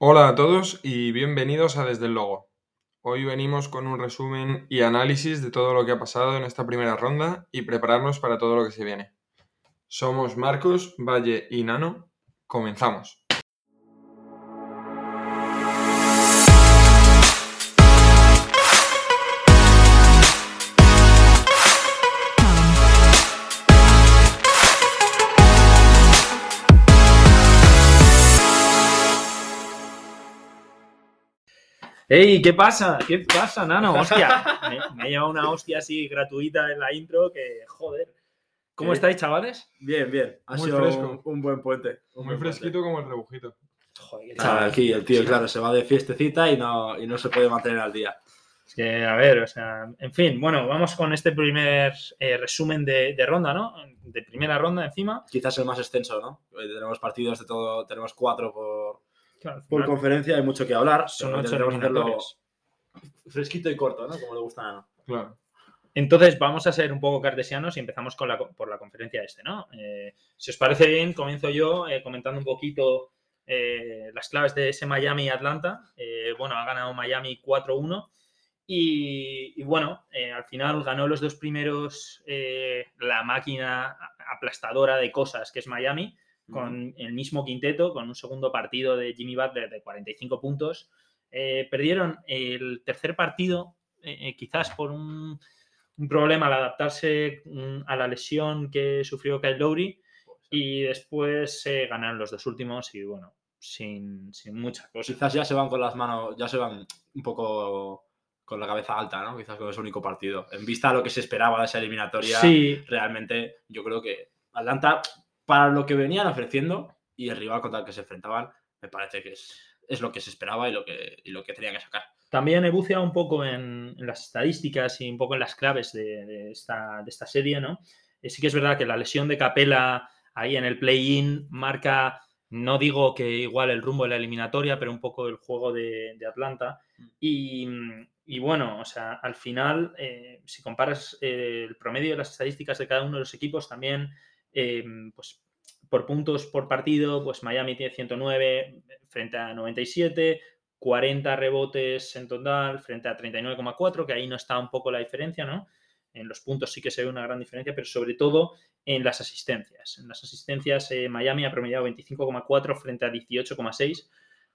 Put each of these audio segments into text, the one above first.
Hola a todos y bienvenidos a Desde el Logo. Hoy venimos con un resumen y análisis de todo lo que ha pasado en esta primera ronda y prepararnos para todo lo que se viene. Somos Marcos, Valle y Nano. Comenzamos. ¡Ey! ¿Qué pasa? ¿Qué pasa, nano? ¡Hostia! Me, me ha llevado una hostia así gratuita en la intro que, joder. ¿Cómo Eh, estáis, chavales? Bien, bien. Ha Muy sido fresco. Un, un buen puente. un Muy buen fresquito como el rebujito. Joder. Ah, chaval. aquí el tío, claro, se va de fiestecita y no, y no se puede mantener al día. Es que, a ver, o sea, en fin, bueno, vamos con este primer eh, resumen de, de ronda, ¿no? De primera ronda encima. Quizás el más extenso, ¿no? Eh, Tenemos partidos de todo, tenemos cuatro por, Claro, por conferencia, hay mucho que hablar. son ocho hacerlo eliminatorias. fresquito y corto, ¿no? Como le gusta a. Claro. Entonces, vamos a ser un poco cartesianos y empezamos con la, por la conferencia este, ¿no? Eh, si os parece bien, comienzo yo eh, comentando un poquito eh, las claves de ese Miami-Atlanta. Eh, bueno, ha ganado Miami 4-1 y, y bueno, eh, al final ganó los dos primeros eh, la máquina aplastadora de cosas que es Miami, con el mismo quinteto, con un segundo partido de Jimmy Butler de 45 puntos. Eh, perdieron el tercer partido, eh, eh, quizás por un, un problema al adaptarse mm, a la lesión que sufrió Kyle Lowry y después eh, ganaron los dos últimos y bueno, sin, sin mucha cosa. Quizás ya se van con las manos, ya se van un poco con la cabeza alta, ¿no? Quizás con ese único partido. En vista a lo que se esperaba de esa eliminatoria, Sí, realmente yo creo que Atlanta, para lo que venían ofreciendo y el rival contra el que se enfrentaban, me parece que es, es lo que se esperaba y lo que, y lo que tenía que sacar. También he buceado un poco en, en las estadísticas y un poco en las claves de, de esta, de esta serie, ¿no? Eh, sí que es verdad que la lesión de Capela ahí en el play-in marca, no digo que igual el rumbo de la eliminatoria, pero un poco el juego de, de Atlanta. Y, y bueno, o sea, al final, eh, si comparas eh, el promedio de las estadísticas de cada uno de los equipos, también, eh, pues por puntos por partido, pues Miami tiene 109 frente a 97, 40 rebotes en total frente a 39,4, que ahí no está un poco la diferencia, ¿no? En los puntos sí que se ve una gran diferencia, pero sobre todo en las asistencias. En las asistencias, eh, Miami ha promediado 25,4 frente a 18,6,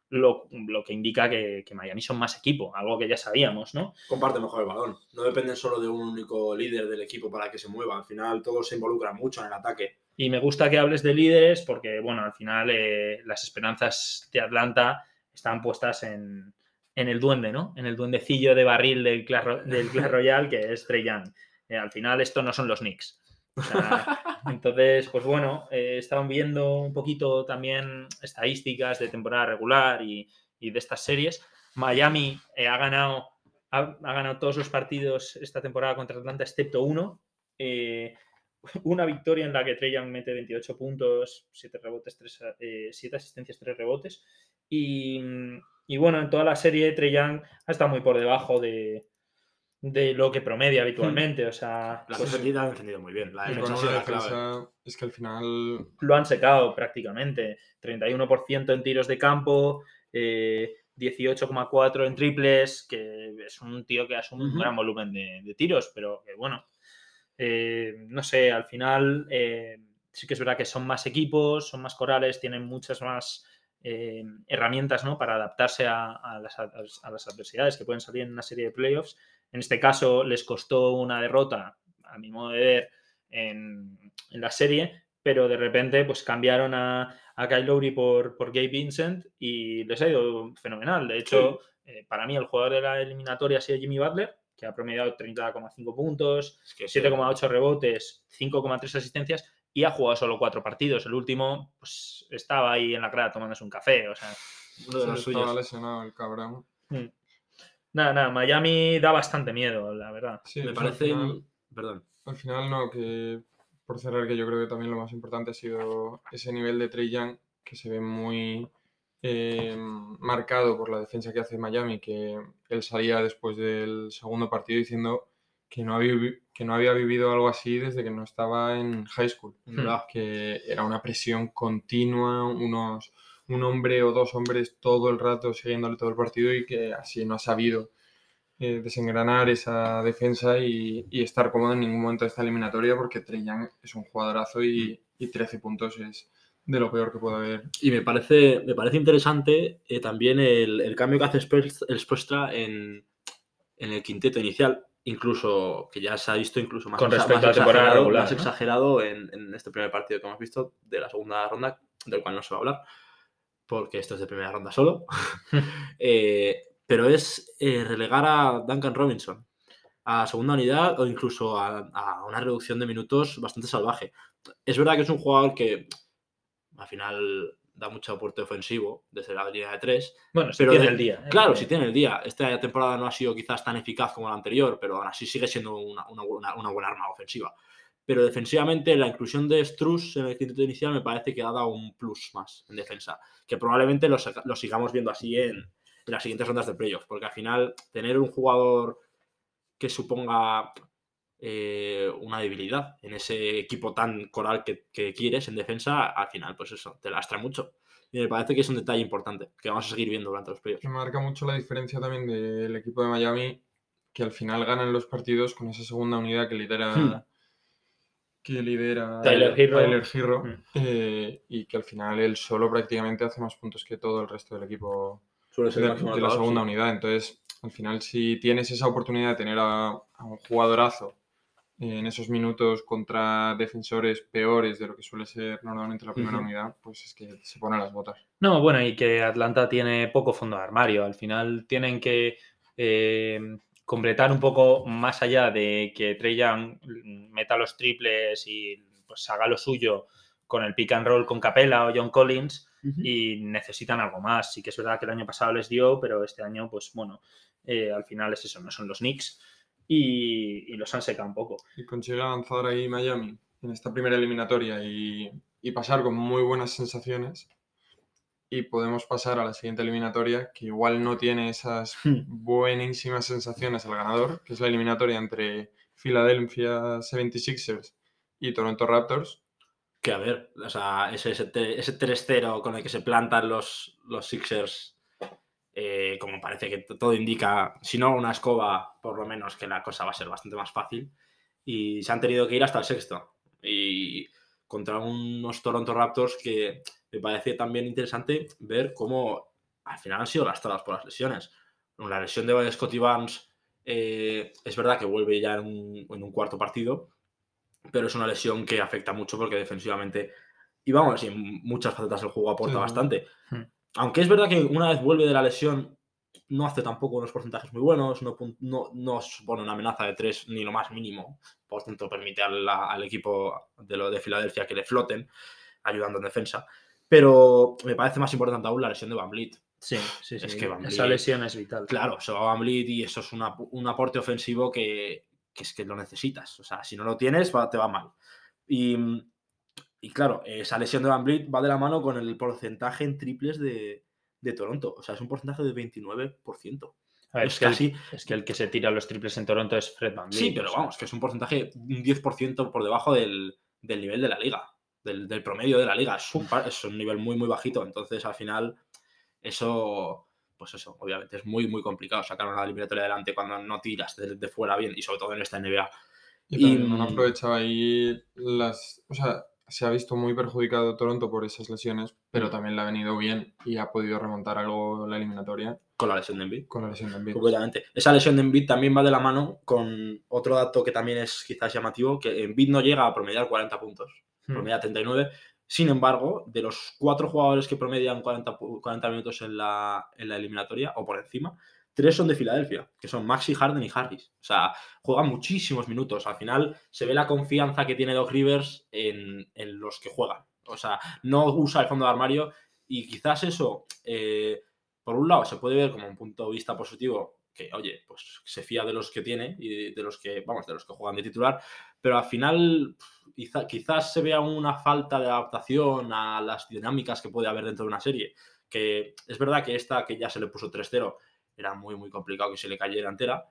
lo, lo que indica que, que Miami son más equipo, algo que ya sabíamos, ¿no? Comparte mejor el balón. No dependen solo de un único líder del equipo para que se mueva. Al final todos se involucran mucho en el ataque. Y me gusta que hables de líderes porque, bueno, al final eh, las esperanzas de Atlanta están puestas en, en el duende, ¿no? En el duendecillo de barril del Clash, del Clash Royale que es Trey Young. Eh, al final esto no son los Knicks. O sea, entonces, pues bueno, eh, estaban viendo un poquito también estadísticas de temporada regular y, y de estas series. Miami eh, ha ganado ha, ha ganado todos los partidos esta temporada contra Atlanta, excepto uno. Eh, una victoria en la que Trey Young mete 28 puntos, 7 rebotes, 3, 7 asistencias, 3 rebotes. Y, y bueno, en toda la serie Trey Young ha estado muy por debajo de, de lo que promedia habitualmente. O sea, La pues, defensa han defendido muy bien. La Y defensa ha la clave. defensa es que al final lo han secado prácticamente. 31% en tiros de campo, eh, 18,4 en triples, que es un tío que asume un gran volumen de, de tiros, pero que bueno, eh, no sé, al final eh, sí que es verdad que son más equipos, son más corales, tienen muchas más eh, herramientas ¿no? para adaptarse a, a las, a adversidades que pueden salir en una serie de playoffs. En este caso les costó una derrota, a mi modo de ver, en, en la serie, pero de repente pues cambiaron a, a Kyle Lowry por, por Gabe Vincent y les ha ido fenomenal. De hecho, para mí el jugador de la eliminatoria ha sido Jimmy Butler, que ha promediado 30,5 puntos, Es que 7,8 rebotes, 5,3 asistencias y ha jugado solo cuatro partidos. El último pues estaba ahí en la grada tomándose un café, o sea, uno de los estaba suyos. lesionado el cabrón. mm. nada, nada, Miami da bastante miedo, la verdad. Sí, Me parece. final- Perdón. Al final no, que por cerrar que yo creo que también lo más importante ha sido ese nivel de Trey Young que se ve muy eh, marcado por la defensa que hace Miami, que él salía después del segundo partido diciendo que no había, que no había vivido algo así desde que no estaba en high school, ¿verdad? que era una presión continua, unos, un hombre o dos hombres todo el rato siguiéndole todo el partido y que así no ha sabido eh, desengranar esa defensa y, y, estar cómodo en ningún momento de esta eliminatoria porque Trey Young es un jugadorazo y, y 13 puntos es de lo peor que puede haber. Y me parece, me parece interesante eh, también el, el, cambio que hace el Spuestra en, en el quinteto inicial, incluso que ya se ha visto incluso más, Con respecto más a la temporada exagerado, regular, más ¿no? exagerado en, en este primer partido que hemos visto de la segunda ronda, del cual no se va a hablar, porque esto es de primera ronda solo. Eh, pero es eh, relegar a Duncan Robinson a segunda unidad o incluso a, a, una reducción de minutos bastante salvaje. Es verdad que es un jugador que al final da mucho aporte ofensivo desde la línea de tres. Bueno, si pero tiene de- el día. ¿eh? Claro, si tiene el día. Esta temporada no ha sido quizás tan eficaz como la anterior, pero aún así sigue siendo una, una buena, una buena arma ofensiva. Pero defensivamente, la inclusión de Struz en el quinteto inicial me parece que ha dado un plus más en defensa. Que probablemente lo, sigamos viendo así en, en las siguientes rondas de playoff. Porque al final, tener un jugador que suponga eh, una debilidad en ese equipo tan coral que, que quieres en defensa, al final, pues eso, te lastra mucho. Y me parece que es un detalle importante que vamos a seguir viendo durante los playoffs. Que marca mucho la diferencia también del equipo de Miami, que al final ganan los partidos con esa segunda unidad que lidera. Hmm. Que lidera Tyler Hero. Tyler Hero, Hmm. eh, y que al final él solo prácticamente hace más puntos que todo el resto del equipo Suele de, de la segunda unidad. Entonces, al final, si tienes esa oportunidad de tener a, a un jugadorazo en esos minutos contra defensores peores de lo que suele ser normalmente la primera unidad, pues es que se pone las botas. No, bueno, y que Atlanta tiene poco fondo de armario. Al final tienen que eh, completar un poco más allá de que Trey Young meta los triples y pues haga lo suyo con el pick and roll con Capella o John Collins y necesitan algo más. Sí que es verdad que el año pasado les dio, pero este año, pues bueno, eh, al final es eso, no son los Knicks y, y los han secado un poco. y consigue avanzar ahí Miami en esta primera eliminatoria y, y pasar con muy buenas sensaciones. Y podemos pasar a la siguiente eliminatoria, que igual no tiene esas Hmm. buenísimas sensaciones al ganador, que es la eliminatoria entre Philadelphia 76ers y Toronto Raptors. Que a ver, o sea, ese, ese, ese 3-0 con el que se plantan los, los Sixers, eh, como parece que todo indica, si no una escoba, por lo menos que la cosa va a ser bastante más fácil. Y se han tenido que ir hasta el sexto. Y contra unos Toronto Raptors que me parece también interesante ver cómo al final han sido lastrados por las lesiones. La lesión de Scotty Barnes eh, es verdad que vuelve ya en un, en un cuarto partido, pero es una lesión que afecta mucho porque defensivamente, y vamos, y en muchas facetas el juego aporta Sí. bastante. Aunque es verdad que una vez vuelve de la lesión, no hace tampoco unos porcentajes muy buenos, no, no, no supone una amenaza de tres ni lo más mínimo, por tanto permite al, al equipo de, lo de Filadelfia que le floten, ayudando en defensa. Pero me parece más importante aún la lesión de Van Vliet. Sí, sí, sí. Es que Van Esa lesión es vital. Claro, se va Van Vliet y eso es una- un aporte ofensivo que, que es que lo necesitas. O sea, si no lo tienes, va- te va mal. Y, y claro, esa lesión de Van Vliet va de la mano con el porcentaje en triples de, de Toronto. O sea, es un porcentaje de 29%. A ver, es que el- casi- es que el que se tira los triples en Toronto es Fred Van Sí, Vliet, pero o sea, vamos, que es un porcentaje un 10% por debajo del, del nivel de la liga, del, del promedio de la liga. Es un, par- es un nivel muy, muy bajito. Entonces, al final, eso, pues eso, obviamente es muy, muy complicado sacar una eliminatoria adelante cuando no tiras de, de fuera bien y sobre todo en esta NBA. Y Y, también han mm, aprovechado ahí las. O sea, se ha visto muy perjudicado Toronto por esas lesiones, pero también le ha venido bien y ha podido remontar algo la eliminatoria Con la lesión de Embiid. con la lesión de Embiid. Completamente. Esa lesión de Embiid también va de la mano con otro dato que también es quizás llamativo, que Embiid no llega a promediar 40 puntos. hmm. promedia 39. Sin embargo, de los cuatro jugadores que promedian 40, pu- 40 minutos en la, en la eliminatoria o por encima, tres son de Filadelfia, que son Maxi, Harden y Harris. O sea, juegan muchísimos minutos. Al final se ve la confianza que tiene Doc Rivers en, en los que juegan. O sea, no usa el fondo de armario y quizás eso, eh, por un lado, se puede ver como un punto de vista positivo que, oye, pues se fía de los que tiene y de los que, vamos, de los que juegan de titular, pero al final quizá- quizás se vea una falta de adaptación a las dinámicas que puede haber dentro de una serie. Que es verdad que esta que ya se le puso 3-0 era muy, muy complicado que se le cayera entera,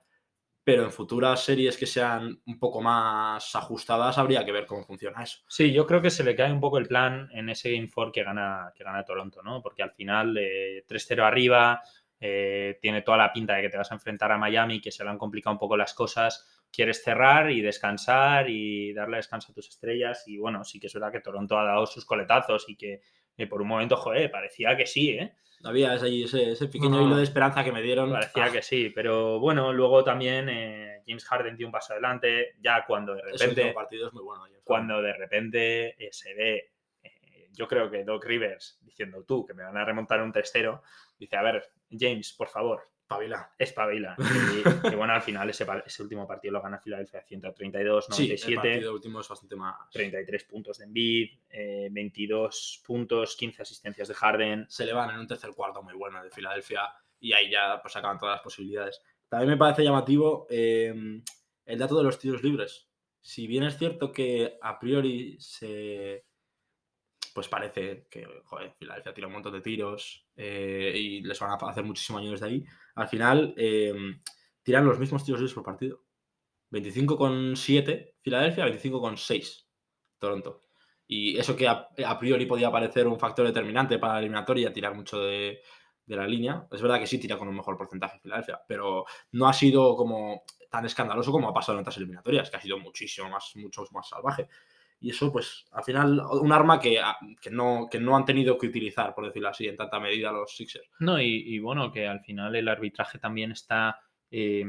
pero en futuras series que sean un poco más ajustadas habría que ver cómo funciona eso. Sí, yo creo que se le cae un poco el plan en ese Game 4 que gana, que gana Toronto, ¿no? Porque al final, eh, 3-0 arriba, eh, tiene toda la pinta de que te vas a enfrentar a Miami, que se le han complicado un poco las cosas. Quieres cerrar y descansar y darle descanso a tus estrellas. Y bueno, sí que es verdad que Toronto ha dado sus coletazos y que eh, por un momento, joder, parecía que sí, ¿eh? Había ese, ese, ese pequeño No. hilo de esperanza que me dieron. Parecía Ah, que sí, pero bueno, luego también eh, James Harden dio un paso adelante, ya cuando de repente, partido es muy bueno. James cuando de repente eh, se ve, eh, yo creo que Doc Rivers diciendo tú que me van a remontar un 3-0, dice, a ver, James, por favor, Pavila. espabila. Y, y bueno, al final ese, último partido lo gana Filadelfia 132, Sí, el 97. partido último es bastante más. 33 puntos de Embiid, eh, 22 puntos, 15 asistencias de Harden. se le van en un tercer cuarto muy bueno de Filadelfia y ahí ya pues acaban todas las posibilidades. También me parece llamativo eh, el dato de los tiros libres. Si bien es cierto que a priori se pues parece que joder, Filadelfia tira un montón de tiros eh, y les van a hacer muchísimo daño desde ahí, al final eh, tiran los mismos tiros por partido. 25,7 Filadelfia, 25,6 Toronto. Y eso que a, priori podía parecer un factor determinante para la eliminatoria, tirar mucho de, de la línea. Es verdad que sí tira con un mejor porcentaje Filadelfia, pero no ha sido como tan escandaloso como ha pasado en otras eliminatorias, que ha sido muchísimo más, mucho más salvaje. Y eso, pues, al final, un arma que, ah, que, no, que no han tenido que utilizar, por decirlo así, en tanta medida los Sixers. No, y, y bueno, que al final el arbitraje también está eh,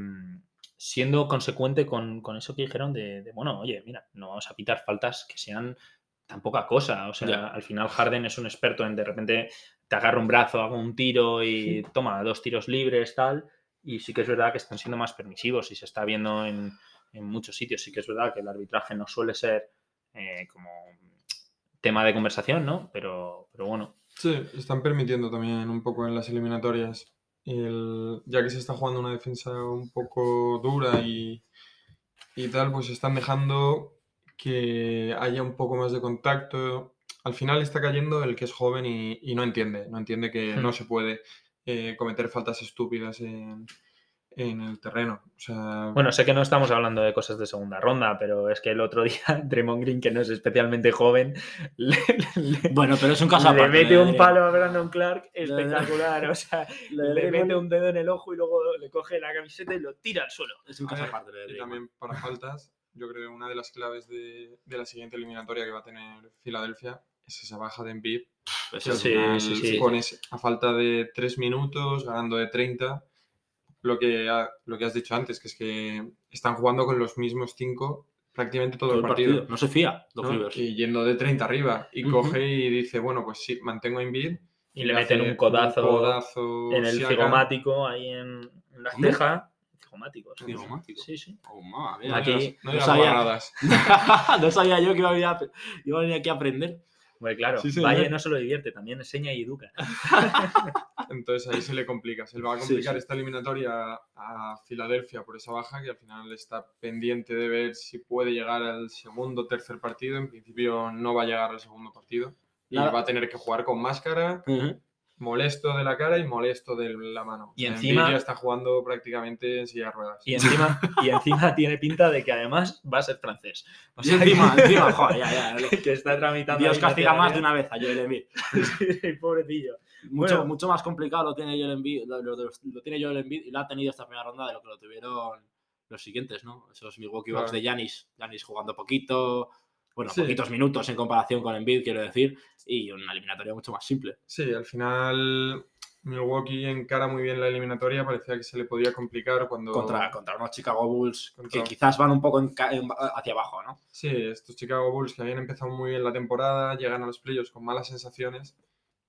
siendo consecuente con, con eso que dijeron de, de, bueno, oye, mira, no vamos a pitar faltas que sean tan poca cosa. O sea, al final Harden es un experto en de repente te agarra un brazo, hago un tiro y toma dos tiros libres, tal. Y sí que es verdad que están siendo más permisivos y se está viendo en, en muchos sitios. Sí que es verdad que el arbitraje no suele ser eh, como tema de conversación, ¿no? Pero, pero bueno. Sí, están permitiendo también un poco en las eliminatorias. El- ya que se está jugando una defensa un poco dura y, y tal, pues están dejando que haya un poco más de contacto. Al final está cayendo el que es joven y, y no entiende, no entiende que Hmm. no se puede eh, cometer faltas estúpidas en, en el terreno. O sea, Bueno, sé que no estamos hablando de cosas de segunda ronda, pero es que el otro día Draymond Green, que no es especialmente joven, le, le- Bueno, pero es un caso le aparte. mete lo un palo a Brandon Clark espectacular. O sea, le Draymond mete un dedo en el ojo y luego le coge la camiseta y lo tira al suelo. Es un caso aparte. Y también para faltas, yo creo que una de las claves de, de la siguiente eliminatoria que va a tener Filadelfia es esa baja de Embiid. Pues. Sí, sí, sí. pones a falta de 3 minutos, ganando de 30. Lo que, ha- lo que has dicho antes, que es que están jugando con los mismos 5 prácticamente todo, todo el partido. No se fía, Doc ¿no? Rivers. Y yendo de 30 arriba. Y coge y dice, bueno, pues sí, mantengo a Embiid. Y le meten un codazo, codazo en el cigomático, ahí en, en la ¿Cómo? ceja. Cigomático, sí. Cigomático. Sí, sí. Oh, madre. Aquí- no no sabía. no sabía yo que iba a venir, a- iba a venir aquí a aprender. Bueno, claro, Sí. Valle no solo divierte, también enseña y educa. Entonces ahí se le complica. Se le va a complicar sí. esta eliminatoria a Filadelfia por esa baja, que al final está pendiente de ver si puede llegar al segundo o tercer partido. En principio no va a llegar al segundo partido. Y Nada. va a tener que jugar con máscara, molesto de la cara y molesto de la mano. Y encima- Embiid ya está jugando prácticamente en silla de ruedas. Y encima, y encima tiene pinta de que además va a ser francés. O Y sea, encima, que- encima, joder, ya, ya. que está tramitando. Dios castiga más de una vez a Joel Embiid. Sí, pobrecillo. Mucho, Bueno. mucho más complicado lo tiene Joel Embiid, lo, lo- lo tiene Joel Embiid y lo ha tenido esta primera ronda de lo que lo tuvieron los siguientes, ¿no? Esos Milwaukee Bucks Claro. de Giannis, Giannis jugando poquito, bueno, Sí. poquitos minutos en comparación con Embiid, quiero decir, y una eliminatoria mucho más simple. Sí, al final Milwaukee encara muy bien la eliminatoria. Parecía que se le podía complicar cuando... Contra, contra unos Chicago Bulls Contra- que quizás van un poco en ca- en- hacia abajo, ¿no? Sí, estos Chicago Bulls que habían empezado muy bien la temporada, llegan a los playoffs con malas sensaciones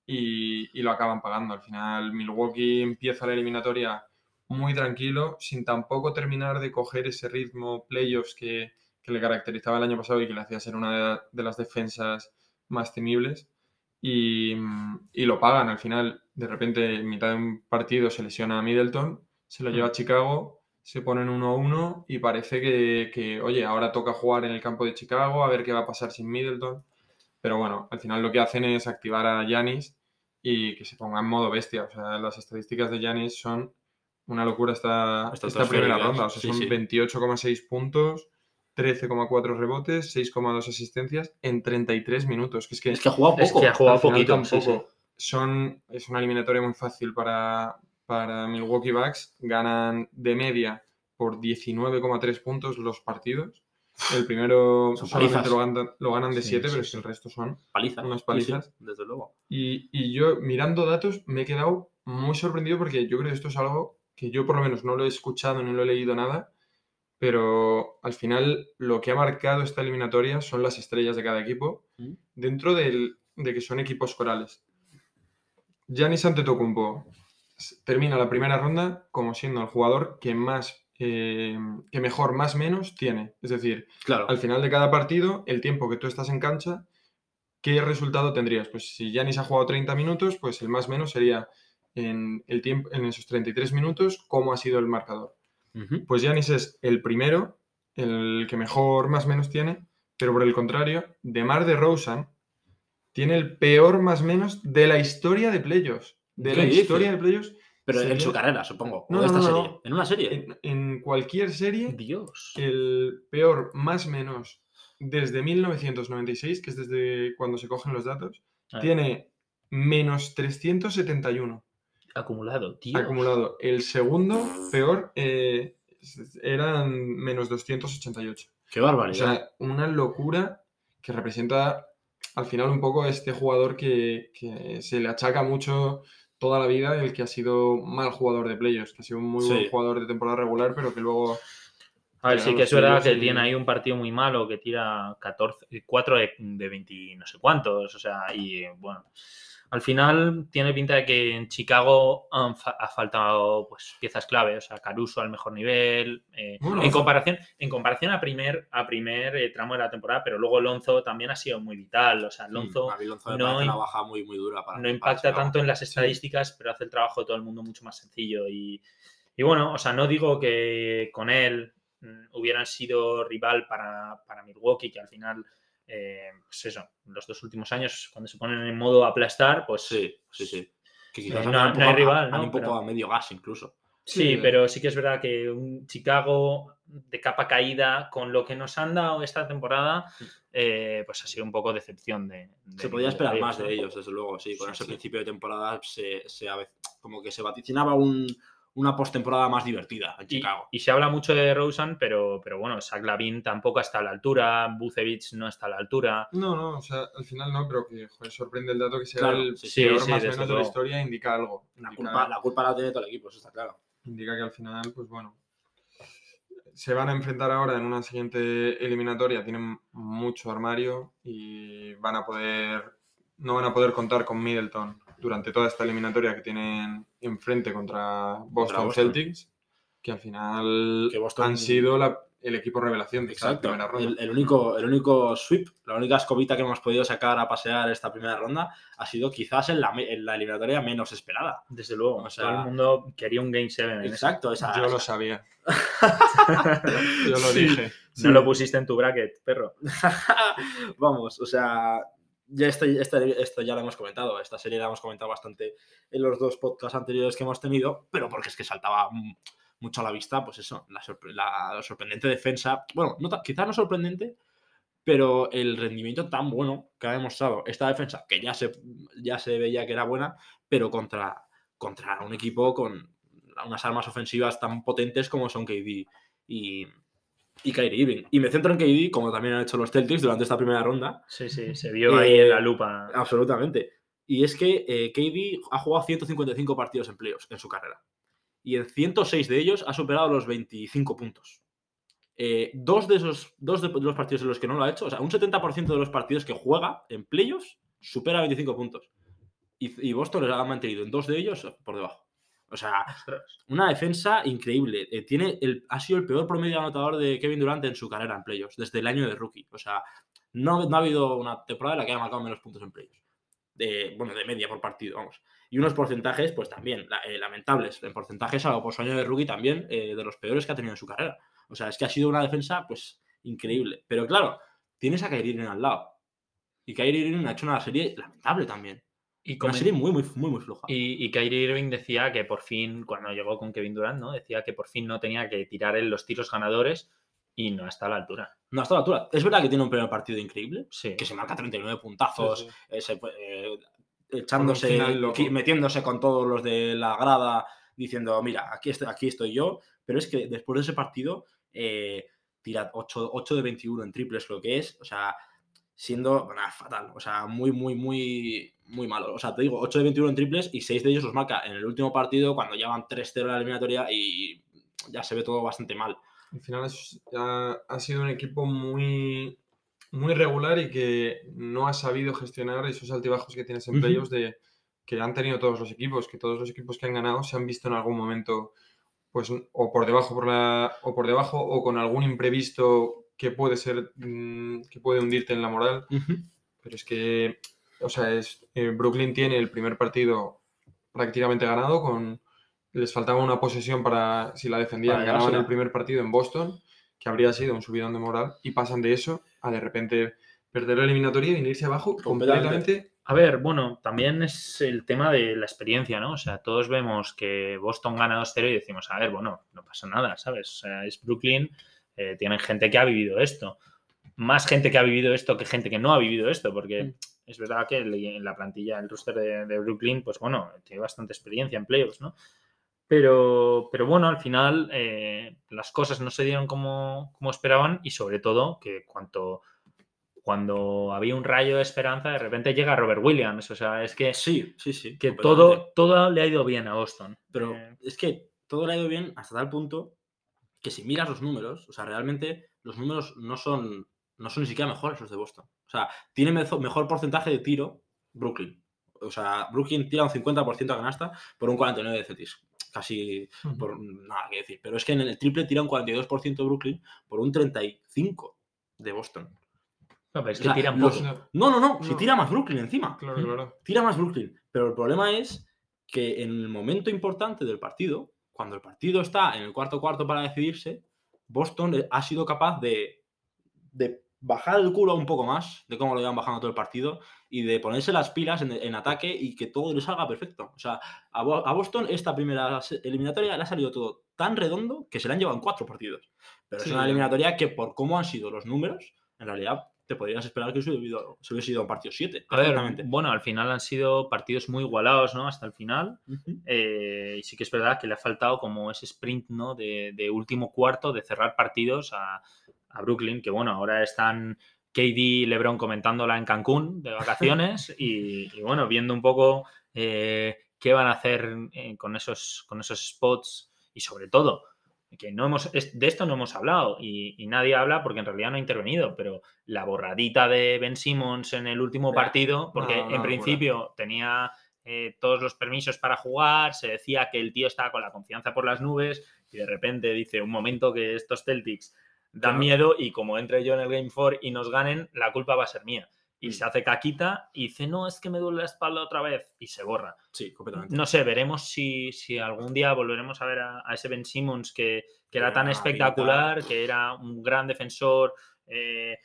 y, y lo acaban pagando. Al final, Milwaukee empieza la eliminatoria muy tranquilo, sin tampoco terminar de coger ese ritmo playoffs que, que le caracterizaba el año pasado y que le hacía ser una de, las defensas más temibles. Y, y lo pagan al final. De repente, en mitad de un partido se lesiona a Middleton, se lo lleva a Chicago, se ponen 1-1 y parece que, que, oye, ahora toca jugar en el campo de Chicago, a ver qué va a pasar sin Middleton. Pero bueno, al final lo que hacen es activar a Yanis y que se ponga en modo bestia. O sea, las estadísticas de Yanis son una locura esta, esta primera ronda. O sea, sí, son sí. 28,6 puntos, 13,4 rebotes, 6,2 asistencias en 33 minutos. Que es que, Es que ha jugado Es poco. que ha jugado poquito, sí, tampoco. Son, es una eliminatoria muy fácil para, para Milwaukee Bucks. Ganan de media por 19,3 puntos los partidos. El primero solamente palizas. lo ganan, lo ganan de Sí, 7, sí, pero es que el resto son Paliza. Unas palizas. desde luego. y, y yo, mirando datos, me he quedado muy sorprendido porque yo creo que esto es algo que yo por lo menos no lo he escuchado ni lo he leído nada, pero al final lo que ha marcado esta eliminatoria son las estrellas de cada equipo Mm. dentro del- de que son equipos corales. Giannis Antetokounmpo termina la primera ronda como siendo el jugador que más, eh, que mejor más menos tiene. Es decir, Claro. al final de cada partido, el tiempo que tú estás en cancha, ¿qué resultado tendrías? Pues si Yanis ha jugado 30 minutos, pues el más menos sería en, el tiempo, en esos 33 minutos, cómo ha sido el marcador. Pues Yanis es el primero, el que mejor más menos tiene, pero por el contrario, DeMar DeRozan tiene el peor más menos de la historia de playoffs. De ¿Qué la historia de playoffs Pero en su carrera, supongo. No, o de no, esta no, no. serie. ¿En una serie? en, en cualquier serie Dios. el peor más menos desde 1996, que es desde cuando se cogen los datos, Ah, tiene menos 371 Acumulado, tío. acumulado. El segundo peor eh, eran menos 288. Qué O barbaridad. sea, una locura que representa al final un poco este jugador que, que se le achaca mucho toda la vida, el que ha sido mal jugador de playoffs, que ha sido un muy Sí. buen jugador de temporada regular, pero que luego A ver, sí que es verdad que y- tiene ahí un partido muy malo que tira 14, 4 de, de 20 y no sé cuántos. O sea, y bueno. Al final tiene pinta de que en Chicago han fa- ha faltado pues, piezas clave. O sea, Caruso al mejor nivel. eh, Bueno, en, comparación, en comparación a primer, a primer eh, tramo de la temporada, pero luego Lonzo también ha sido muy vital. O sea, Lonzo no una baja muy, muy dura para no para impacta Chicago. tanto en las estadísticas, pero hace el trabajo de todo el mundo mucho más sencillo. Y, y bueno, o sea, no digo que con él mm, hubieran sido rival para, para Milwaukee, que al final, eh, pues eso, los dos últimos años, cuando se ponen en modo aplastar, pues Sí, sí, sí. Que Eh, quizás no- han no poco hay a- rival, han ¿no? un poco Pero- a medio gas incluso. Sí, Sí. pero sí que es verdad que un Chicago de capa caída con lo que nos han dado esta temporada, eh, pues ha sido un poco decepción de. de Se podía esperar más ¿no? de ellos, desde luego, sí. Con Sí, ese sí. principio de temporada se, se como que se vaticinaba un, una postemporada más divertida en Y, Chicago. y se habla mucho de Rosen, pero, pero bueno, Zach Lavin tampoco está a la altura, Bucevic no está a la altura. No, no, o sea, al final no, pero que joder, sorprende el dato que sea Claro, el sí, sí, peor sí, más o menos de la historia, indica algo. La culpa, la culpa la tiene todo el equipo, eso está claro. indica que al final, pues bueno, se van a enfrentar ahora en una siguiente eliminatoria, tienen mucho armario y van a poder, no van a poder contar con Middleton durante toda esta eliminatoria que tienen enfrente contra Boston, Boston. Celtics, que al final Que Boston- han sido la- el equipo revelación de esta Exacto. primera ronda. El, el único, el único sweep, la única escobita que hemos podido sacar a pasear esta primera ronda ha sido quizás en la, en la eliminatoria menos esperada. Desde luego, O sea- todo el mundo quería un Game 7 en esa. Exacto, esa, Yo lo sabía, yo lo Sí. dije. No lo pusiste en tu bracket, perro. Vamos, o sea, ya este, este- esto ya lo hemos comentado, esta serie la hemos comentado bastante en los dos podcasts anteriores que hemos tenido, pero porque es que saltaba mm, mucho a la vista, pues eso, la, sorpre- la- la sorprendente defensa, bueno, no quizás no sorprendente, pero el rendimiento tan bueno que ha demostrado esta defensa, que ya se, ya se veía que era buena, pero contra, contra un equipo con unas armas ofensivas tan potentes como son KD y, y Kyrie Irving. Y me centro en KD, como también han hecho los Celtics durante esta primera ronda, Sí, sí, se vio ahí en la lupa. Absolutamente. Y es que eh, KD ha jugado 155 partidos en playoffs en su carrera. Y en 106 de ellos ha superado los 25 puntos. Eh, dos, de esos, dos de los partidos en los que no lo ha hecho, o sea, un 70% de los partidos que juega en playoffs supera 25 puntos. Y, y Boston les ha mantenido en dos de ellos por debajo. O sea, una defensa increíble. Eh, tiene el, ha sido el peor promedio anotador de Kevin Durant en su carrera en playoffs, desde el año de rookie. O sea, no, ha habido una temporada en la que haya marcado menos puntos en playoffs. De, bueno, de media por partido, vamos. Y unos porcentajes, pues también, eh, lamentables. En porcentajes, salvo por su año de rookie, también eh, de los peores que ha tenido en su carrera. O sea, es que ha sido una defensa, pues, increíble. Pero claro, tienes a Kyrie Irving al lado. Y Kyrie Irving ha hecho una serie lamentable también. Y, Una serie muy, muy, muy, muy floja. y, y Kyrie Irving decía que por fin, cuando llegó con Kevin Durant, ¿no? Decía que por fin no tenía que tirar él los tiros ganadores y no está a la altura. No, hasta la altura. Es verdad que tiene un primer partido increíble, Sí. que se marca 39 puntazos, Sí, sí. eh, se eh, echándose, metiéndose con todos los de la grada, diciendo, mira, aquí estoy, aquí estoy yo. Pero es que después de ese partido, eh, tira 8, de 21 en triples, creo que es. O sea, siendo fatal. O sea, muy, muy, muy, muy malo. O sea, te digo, 8 de 21 en triples y 6 de ellos los marca en el último partido cuando ya van 3-0 en la eliminatoria y ya se ve todo bastante mal. Al final es- ha, ha sido un equipo muy, muy regular y que no ha sabido gestionar esos altibajos que tienes en playoffs de que han tenido todos los equipos, que todos los equipos que han ganado se han visto en algún momento pues o por debajo por la, o por debajo o con algún imprevisto que puede ser mm, que puede hundirte en la moral, pero es que o sea, es eh, Brooklyn tiene el primer partido prácticamente ganado con les faltaba una posesión para si la defendían Para ganaban el primer partido en Boston que habría sido un subidón de moral y pasan de eso a de repente perder la eliminatoria y venirse abajo Completamente. completamente A ver, bueno, también es el tema de la experiencia, ¿no? O sea, todos vemos que Boston gana 2-0 y decimos, a ver, bueno, no pasa nada, ¿sabes? O sea, es Brooklyn, eh, tienen gente que ha vivido esto. Más gente que ha vivido esto que gente que no ha vivido esto, porque Mm. es verdad que en la plantilla, el roster de, de Brooklyn, pues bueno, tiene bastante experiencia en playoffs, ¿no? Pero, pero bueno, al final eh, las cosas no se dieron como, como esperaban y sobre todo que cuanto, cuando había un rayo de esperanza, de repente llega Robert Williams. O sea, es que, Sí, sí, sí. que todo, todo le ha ido bien a Boston. Pero Eh, es que todo le ha ido bien hasta tal punto que si miras los números, o sea, realmente los números no son, no son ni siquiera mejores los de Boston. O sea, tiene mejor porcentaje de tiro Brooklyn. O sea, Brooklyn tira un 50% a canasta por un 49% de Celtics. Casi por nada que decir. Pero es que en el triple tira un 42% Brooklyn por un 35% de Boston. no, pero es o que sea, tiran los- poco. No, no, no, si No. tira más Brooklyn encima claro claro tira más Brooklyn. Pero el problema es que en el momento importante del partido, cuando el partido está en el cuarto cuarto para decidirse, Boston ha sido capaz de, de bajar el culo un poco más de cómo lo iban bajando todo el partido y de ponerse las pilas en, en ataque y que todo le salga perfecto. O sea, a, Bo- a Boston esta primera eliminatoria le ha salido todo tan redondo que se le han llevado en cuatro partidos. Pero Sí, es una eliminatoria que por cómo han sido los números, en realidad te podrías esperar que se hubiese ido, a un partido 7. A ver, bueno, al final han sido partidos muy igualados, ¿no? Hasta el final. Eh, y sí que es verdad que le ha faltado como ese sprint, ¿no? De, de último cuarto, de cerrar partidos a, a Brooklyn, que bueno, ahora están KD y LeBron comentándola en Cancún de vacaciones y, y, bueno, viendo un poco eh, qué van a hacer eh, con, esos, con esos spots y sobre todo que no hemos, de esto no hemos hablado y, y nadie habla porque en realidad no ha intervenido, pero la borradita de Ben Simmons en el último partido, porque No, en principio tenía eh, todos los permisos para jugar, se decía que el tío estaba con la confianza por las nubes y de repente dice un momento que estos Celtics dan miedo y como entre yo en el Game 4 y nos ganen, la culpa va a ser mía. Y Mm. se hace caquita y dice, no, es que me duele la espalda otra vez y se borra. Sí, completamente. No sé, veremos si, si algún día volveremos a ver a, a ese Ben Simmons que, que era Era tan espectacular, que era un gran defensor, eh,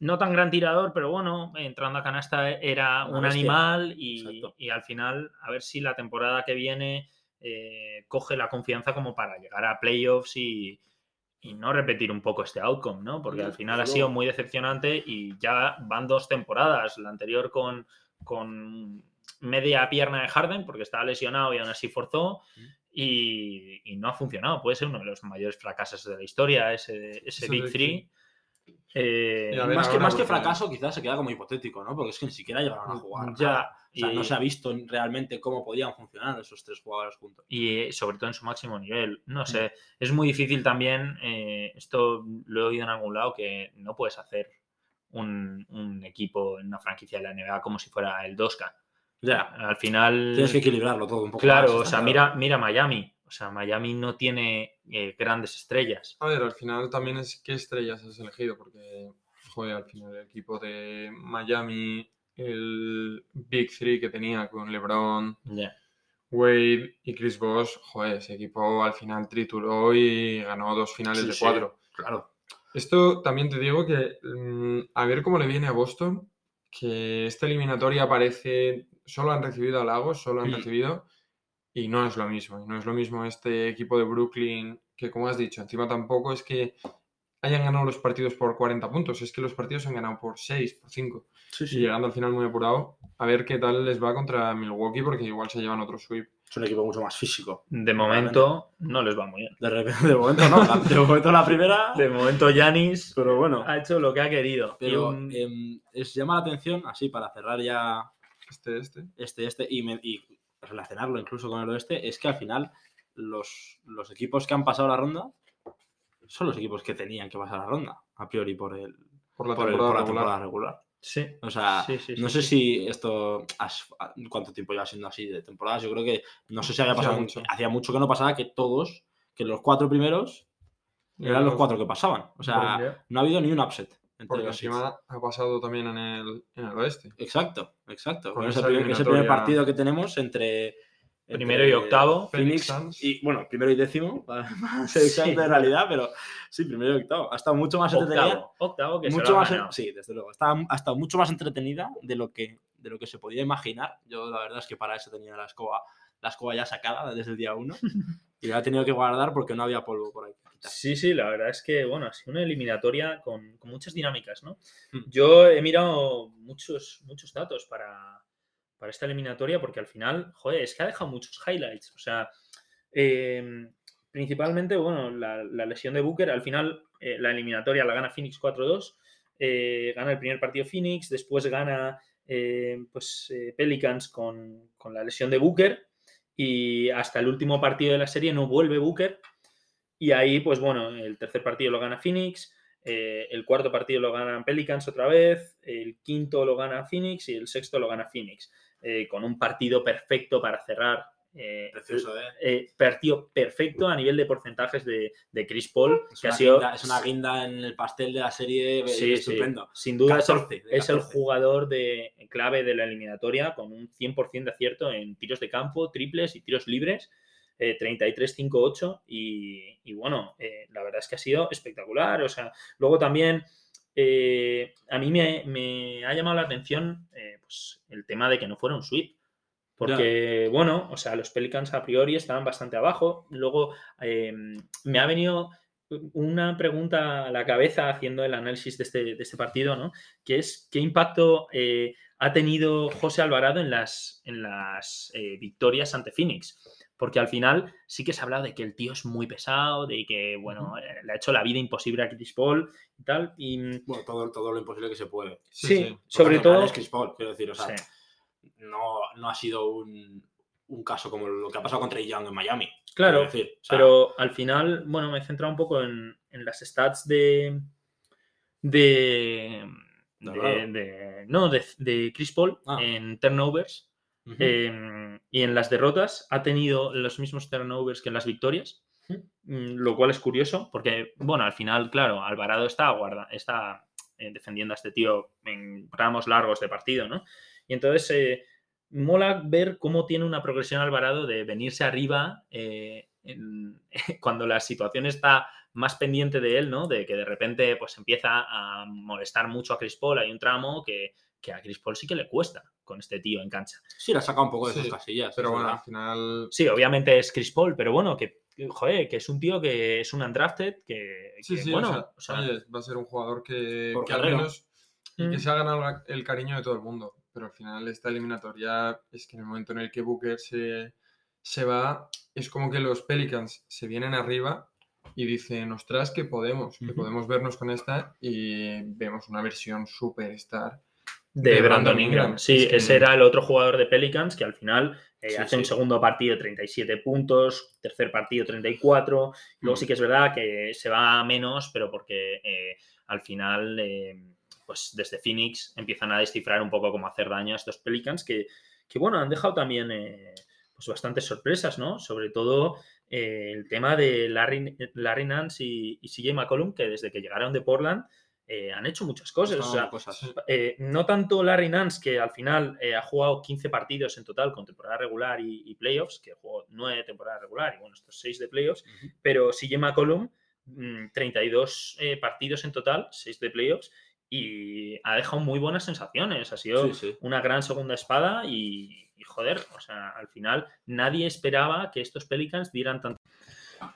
no tan gran tirador, pero bueno, entrando a canasta era Una un bestia. animal y, y al final a ver si la temporada que viene eh, coge la confianza como para llegar a playoffs y, y no repetir un poco este outcome, ¿no? Porque al final ha sido muy decepcionante y ya van dos temporadas, la anterior con, con media pierna de Harden porque estaba lesionado y aún así forzó y, y no ha funcionado. Puede ser uno de los mayores fracasos de la historia, ese, ese Big Three. Eh, ver, más que, más fracaso, quizás se queda como hipotético, ¿no? Porque es que ni siquiera llegaron a jugar. Ya, nada. O sea, y- no se ha visto realmente cómo podían funcionar esos tres jugadores juntos. y eh, sobre todo en su máximo nivel. Mm. No sé, es muy difícil también, eh, esto lo he oído en algún lado, que no puedes hacer un, un equipo en una franquicia de la NBA como si fuera el 2K. Ya. Al final... Tienes que equilibrarlo todo un poco. Claro, más, o sea, claro. mira, mira Miami. O sea, Miami no tiene eh, grandes estrellas. A ver, al final también es qué estrellas has elegido, porque, joder, al final el equipo de Miami, el Big Three que tenía con LeBron, Ya. Wade y Chris Bosh, joder, ese equipo al final trituró y ganó dos finales Sí, de sí. cuatro. Claro. Esto también te digo que mm, a ver cómo le viene a Boston, que esta eliminatoria parece solo han recibido halagos, solo han recibido y no es lo mismo. Y no es lo mismo este equipo de Brooklyn, que como has dicho, encima tampoco es que hayan ganado los partidos por 40 puntos, es que los partidos se han ganado por 6, por 5. Sí, Y llegando al final muy apurado, a ver qué tal les va contra Milwaukee, porque igual se llevan otro sweep. Es un equipo mucho más físico. De momento no les va muy bien. De repente, de momento no. De momento la primera. De momento Yanis Pero bueno. ha hecho lo que ha querido. Pero un- em, es, llama la atención, así para cerrar ya Este, este. este, este y, me- y relacionarlo incluso con el oeste, es que al final los, los equipos que han pasado la ronda son los equipos que tenían que pasar la ronda, a priori, por, el, Por la por, el- temporada por la regular. temporada regular. sí. O sea, Sí, sí, no sé si esto. has- ¿Cuánto tiempo lleva siendo así de temporadas? Yo creo que. No sé si había Hacía pasado. mucho. Hacía mucho que no pasaba que todos, que los cuatro primeros eran los cuatro que pasaban. O sea, Porque- no ha habido ni un upset. Porque encima ha pasado también en el, en el oeste. Exacto, exacto. Con es, el esa primer, es el primer partido que tenemos entre. Primero entre y octavo. Phoenix Phoenix y bueno, primero y décimo, para ser exacto Sí. en realidad, pero sí, primero y octavo. Ha estado mucho más entretenida. Octavo, octavo que se mucho más, sí, desde luego. Está, ha estado mucho más entretenida de lo que de lo que se podía imaginar. Yo la verdad es que para eso tenía la escoba, la escoba ya sacada desde el día uno y la he tenido que guardar porque no había polvo por ahí. Sí, sí, la verdad es que, bueno, ha sido una eliminatoria con, con muchas dinámicas, ¿no? Mm. Yo he mirado muchos, muchos datos para, para esta eliminatoria porque al final, joder, es que ha dejado muchos highlights. O sea, eh, principalmente, bueno, la, la lesión de Booker, al final eh, la eliminatoria la gana Phoenix 4-2, eh, gana el primer partido Phoenix, después gana eh, pues, Pelicans con, con la lesión de Booker y hasta el último partido de la serie no vuelve Booker y ahí, pues bueno, el tercer partido lo gana Phoenix, eh, el cuarto partido lo ganan Pelicans otra vez, el quinto lo gana Phoenix y el sexto lo gana Phoenix, eh, con un partido perfecto para cerrar. Eh, Precioso, ¿eh? eh, partido perfecto a nivel de porcentajes de, de Chris Paul, Es que ha una, sido guinda, es una guinda en el pastel de la serie eh, Sí, sí, estupendo. Sin duda es el- 14 de es el 14. jugador de clave de la eliminatoria con un 100% de acierto en tiros de campo, triples y tiros libres. eh, 33-5-8 y, y bueno, eh, la verdad es que ha sido espectacular. O sea, luego también eh, a mí me, me ha llamado la atención eh, pues, el tema de que no fuera un sweep. Porque, bueno, o sea, los Pelicans a priori estaban bastante abajo. Luego eh, me ha venido una pregunta a la cabeza haciendo el análisis de este, de este partido, ¿no? Que es qué impacto eh, ha tenido José Alvarado en las, en las eh, victorias ante Phoenix. Porque al final sí que se ha hablado de que el tío es muy pesado, de que, bueno, eh, le ha hecho la vida imposible a Chris Paul y tal. Y Bueno, todo, todo lo imposible que se puede. sí, sobre todo... Es Chris Paul, quiero decir, o sea, Sí. No, no ha sido un, un caso como lo que ha pasado con Trey Young en Miami. Claro, quiero decir, o sea, Pero al final, bueno, me he centrado un poco en, en las stats de. de. De de- no, de, de Chris Paul Ah. en turnovers. em, y en las derrotas ha tenido los mismos turnovers que en las victorias. Mm, Lo cual es curioso, porque, bueno, al final, claro, Alvarado está, guarda, está eh, defendiendo a este tío en tramos largos de partido, ¿no? Y entonces eh, mola ver cómo tiene una progresión Alvarado de venirse arriba eh, en- cuando la situación está más pendiente de él, ¿no? De que de repente pues empieza a molestar mucho a Chris Paul. Hay un tramo que, que a Chris Paul sí que le cuesta con este tío en cancha. Sí, la saca un poco de Sí, sus casillas. Pero bueno, verdad. al final. Sí, obviamente es Chris Paul, pero bueno, que, que, joder, que es un tío que es un undrafted, que, Sí, que, sí, bueno, o sea, o sea, oye, va a ser un jugador que, al menos y que Mm. se ha ganado el cariño de todo el mundo. Pero al final esta eliminatoria es que en el momento en el que Booker se, se va, es como que los Pelicans se vienen arriba y dicen, ostras, que podemos, que podemos vernos con esta y vemos una versión superstar. de, de Brandon Brandon Ingram. Ingram. Sí, Es que- ese era el otro jugador de Pelicans que al final eh, Sí, hace un segundo partido 37 puntos, tercer partido 34. Luego Mm. sí que es verdad que se va a menos, pero porque eh, al final, eh, pues desde Phoenix empiezan a descifrar un poco cómo hacer daño a estos Pelicans que, que bueno, han dejado también eh, pues bastantes sorpresas, ¿no? Sobre todo eh, el tema de Larry, Larry Nance y, y CJ McCollum, que desde que llegaron de Portland eh, han hecho muchas cosas. o sea, cosas. eh, no tanto Larry Nance, que al final eh, ha jugado 15 partidos en total con temporada regular y, y playoffs, que jugó 9 temporada regular y bueno, estos 6 de playoffs, Ujú. pero CJ McCollum, mm, 32 eh, partidos en total, 6 de playoffs, y ha dejado muy buenas sensaciones. Ha sido Sí, sí. una gran segunda espada y, y, joder, o sea, al final nadie esperaba que estos Pelicans dieran tanto.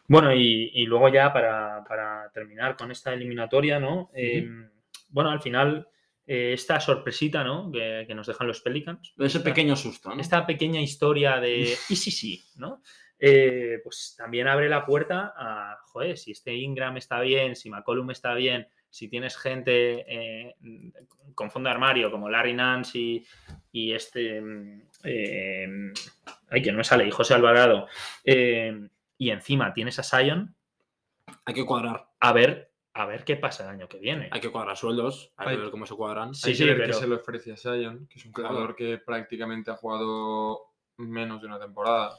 Bueno, y, y luego ya para, para, terminar con esta eliminatoria, ¿no? Uh -huh. eh, bueno, al final eh, esta sorpresita, ¿no? Que, que, nos dejan los Pelicans. Ese esta, pequeño susto, ¿no? Esta pequeña historia de y sí, sí, ¿no? Eh, pues también abre la puerta a, joder, si este Ingram está bien, si McCollum está bien, si tienes gente eh, con fondo de armario como Larry Nance y, y este, eh, ay, que no me sale, y José Alvarado, eh, y encima tienes a Sion, hay que cuadrar. A ver, a ver qué pasa el año que viene. Hay que cuadrar sueldos, hay, hay que ver cómo se cuadran. Sí, hay que sí, ver pero... qué se le ofrece a Sion, que es un jugador claro. que prácticamente ha jugado menos de una temporada.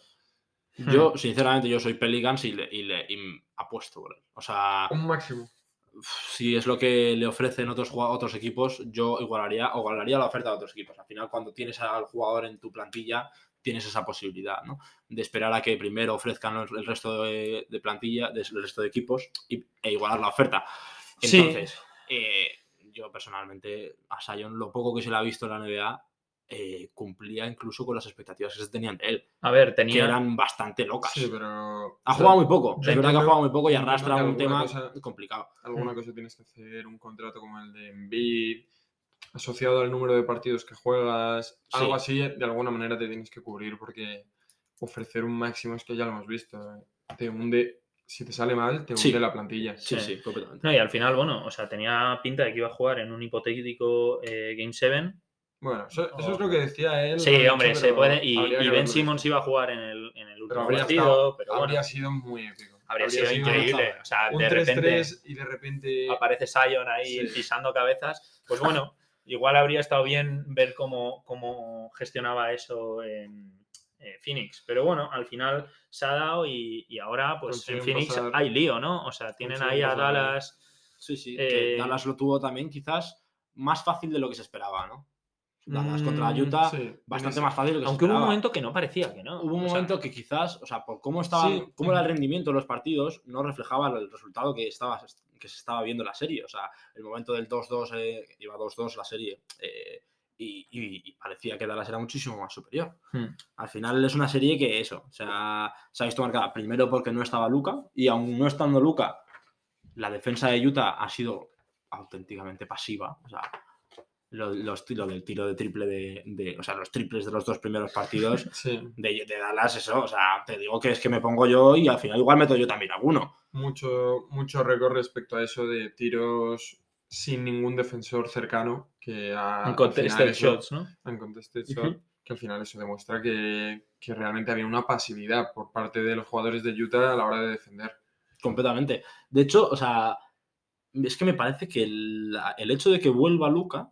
Yo, sinceramente, yo soy Pelicans y, le, y, le, y apuesto por él. O sea, un máximo. Si es lo que le ofrecen otros, otros equipos, yo igualaría, igualaría la oferta de otros equipos. Al final, cuando tienes al jugador en tu plantilla, tienes esa posibilidad, ¿no? De esperar a que primero ofrezcan el resto de, de plantilla, del resto de equipos y, e igualar la oferta. Entonces, sí. eh, yo personalmente a Sion, lo poco que se le ha visto en la NBA, eh, cumplía incluso con las expectativas que se tenían de él. A ver, tenía... Que eran bastante locas. Sí, pero... Ha jugado muy poco. Es verdad que ha jugado muy poco y arrastra un tema cosa, complicado. Alguna cosa tienes que hacer, un contrato como el de Embiid, asociado al número de partidos que juegas, sí. algo así, de alguna manera te tienes que cubrir porque ofrecer un máximo es que ya lo hemos visto. Te hunde si te sale mal, te hunde Sí. la plantilla. Sí, sí, completamente. No, y al final, bueno, o sea, tenía pinta de que iba a jugar en un hipotético eh, Game 7. Bueno, eso, eso es lo que decía él. Sí, hombre, se puede. Y, Ben. Simmons iba a jugar en el, en el Pero último partido, estado- pero bueno, habría sido muy épico. habría sido increíble. O sea, Un de repente 3-3 y de repente. aparece Sion ahí Sí. pisando cabezas. Pues bueno, igual habría estado bien ver cómo, cómo gestionaba eso en eh, Phoenix. Pero bueno, al final se ha dado y, y ahora pues en Phoenix pasar- hay lío, ¿no? O sea, tienen ahí a Dallas. Sí, sí. Eh, que Dallas lo tuvo también quizás más fácil de lo que se esperaba, ¿no? Dallas contra Mm, Utah, sí, bastante más fácil que Aunque hubo un momento que no parecía que no. Hubo un O sea, momento que quizás, o sea, por cómo estaba, Sí. cómo era el rendimiento de los partidos, no reflejaba el resultado que, estaba, que se estaba viendo en la serie. O sea, el momento del 2-2, eh, iba 2-2 la serie, eh, y parecía que Dallas era muchísimo más superior. hmm. Al final es una serie que eso, o sea, se ha visto marcada primero porque no estaba Luca, y aún no estando Luca, la defensa de Utah ha sido auténticamente pasiva. O sea, lo, los, lo del tiro de triple de, de- O sea, los triples de los dos primeros partidos Sí, de, de Dallas, eso, o sea, te digo que es que me pongo yo y al final igual meto yo también alguno. mucho, mucho récord respecto a eso de tiros sin ningún defensor cercano. Que a, En al contested final eso- shots, ¿no? en contested Ujú. shot, que al final eso demuestra que, que realmente había una pasividad por parte de los jugadores de Utah a la hora de defender. Completamente. De hecho, o sea, es que me parece que el, el hecho de que vuelva Luca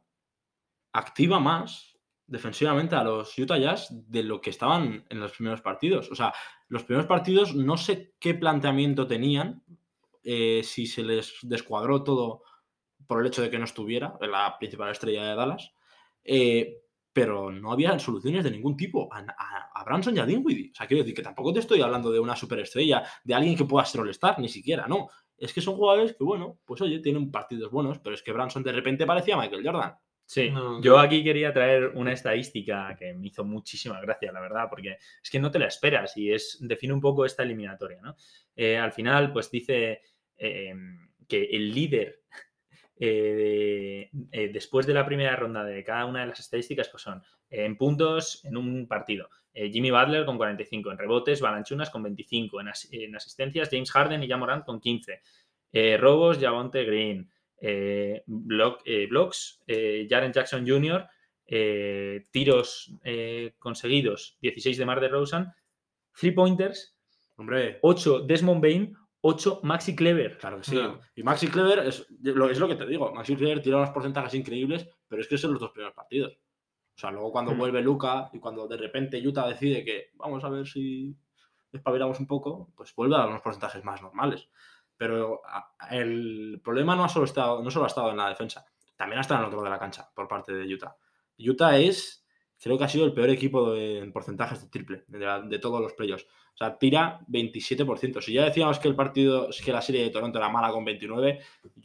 activa más defensivamente a los Utah Jazz de lo que estaban en los primeros partidos. O sea, los primeros partidos no sé qué planteamiento tenían, eh, si se les descuadró todo por el hecho de que no estuviera la principal estrella de Dallas, eh, pero no había soluciones de ningún tipo a, Branson y a Dinwiddie. O sea, quiero decir que tampoco te estoy hablando de una superestrella, de alguien que pueda all-star, ni siquiera, no. Es que son jugadores que, bueno, pues oye, tienen partidos buenos, pero es que Branson de repente parecía Michael Jordan. Sí, No, yo aquí quería traer una estadística que me hizo muchísima gracia, la verdad, porque es que no te la esperas y es define un poco esta eliminatoria, ¿no? Eh, al final, pues dice eh, que el líder eh, de- eh, después de la primera ronda de cada una de las estadísticas, pues son en puntos en un partido. Jimmy Butler con 45, en rebotes, Balanchunas con 25, en, as- en asistencias, James Harden y Jamorant con 15, eh, robos, Javonte Green, block- eh, blocks, eh, Jaren Jackson Jr., eh, tiros eh, conseguidos, 16 de Mar de Rosen, three pointers, Hombre, 8 Desmond Bain, 8 Maxi Clever. claro que sí. No. Y Maxi Clever es lo, es lo que te digo. Maxi Clever tira unos porcentajes increíbles, pero es que son los dos primeros partidos. O sea, luego cuando Hmm. vuelve Luca y cuando de repente Utah decide que vamos a ver si espabilamos un poco, pues vuelve a dar unos porcentajes más normales. Pero el problema no, ha solo estado, no solo ha estado en la defensa, también ha estado en el otro lado de la cancha por parte de Utah. Utah es, creo que ha sido el peor equipo de- en porcentajes de triple de, la- de todos los playoffs. O sea, tira 27%. Si ya decíamos que el partido, que la serie de Toronto era mala con 29,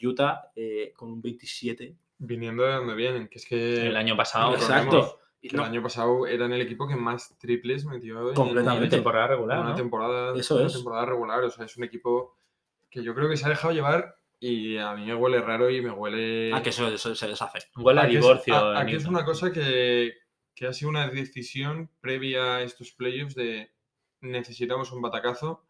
Utah eh, con un 27 viniendo de donde vienen, que es que El año pasado, Exacto. No, el año pasado eran el equipo que más triples metió en- Completamente. en temporada en regular, una ¿no? temporada, Eso una es. temporada regular. O sea, es un equipo que yo creo que se ha dejado llevar y a mí me huele raro y me huele... ah, que eso, eso se deshace. Huele a es- divorcio. a- es Newton. una cosa que, que ha sido una decisión previa a estos playoffs de necesitamos un batacazo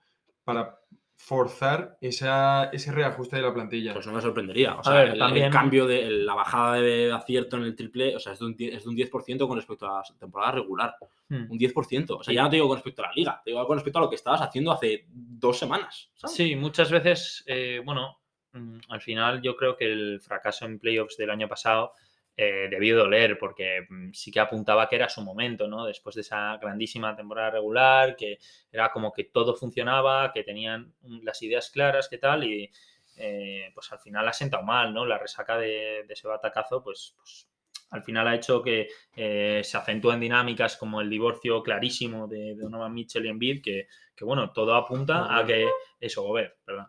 para forzar esa, ese reajuste de la plantilla. Pues no me sorprendería. O sea, ver, el, cambio de el- la bajada de acierto en el triple, o sea, es de un 10%, es de un 10% con respecto a la temporada regular. Hmm. Un 10%. O sea, ya no te digo con respecto a la liga, te digo con respecto a lo que estabas haciendo hace dos semanas. ¿sabes? Sí, muchas veces, eh, bueno, mm, al final yo creo que el fracaso en playoffs del año pasado eh, debió doler porque mm, sí que apuntaba que era su momento, ¿no? Después de esa grandísima temporada regular, que era como que todo funcionaba, que tenían las ideas claras, que tal, y eh, pues al final ha sentado mal, ¿no? La resaca de, de ese batacazo, pues, pues al final ha hecho que eh, se acentúen dinámicas como el divorcio clarísimo de, de Donovan Mitchell y Embiid, que, que bueno, todo apunta a que eso, Gobert, perdón.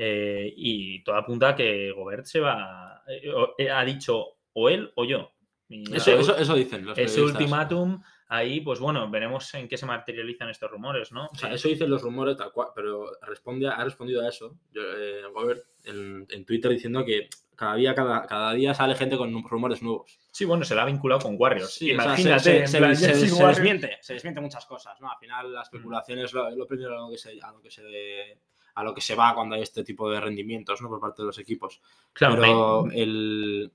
Eh, y todo apunta a que Gobert se va. eh, ha dicho o él o yo. Y Eso, ese- eso, eso dicen los ese ultimátum, ahí, pues bueno, veremos en qué se materializan estos rumores, ¿no? O sea, eso dicen los rumores tal cual, pero responde, ha respondido a eso yo, eh, Gobert en, en Twitter diciendo que cada día, cada, cada día sale gente con rumores nuevos. Sí, bueno, se la ha vinculado con Warriors. Sí, o sea, Imagínate, se, en se- plan, se- Jesse se Warriors. desmiente, se desmiente muchas cosas, ¿no? Al final la especulación es lo, es lo primero a lo que se, a lo que se a lo que se va cuando hay este tipo de rendimientos, ¿no? Por parte de los equipos. Claro, Pero me- el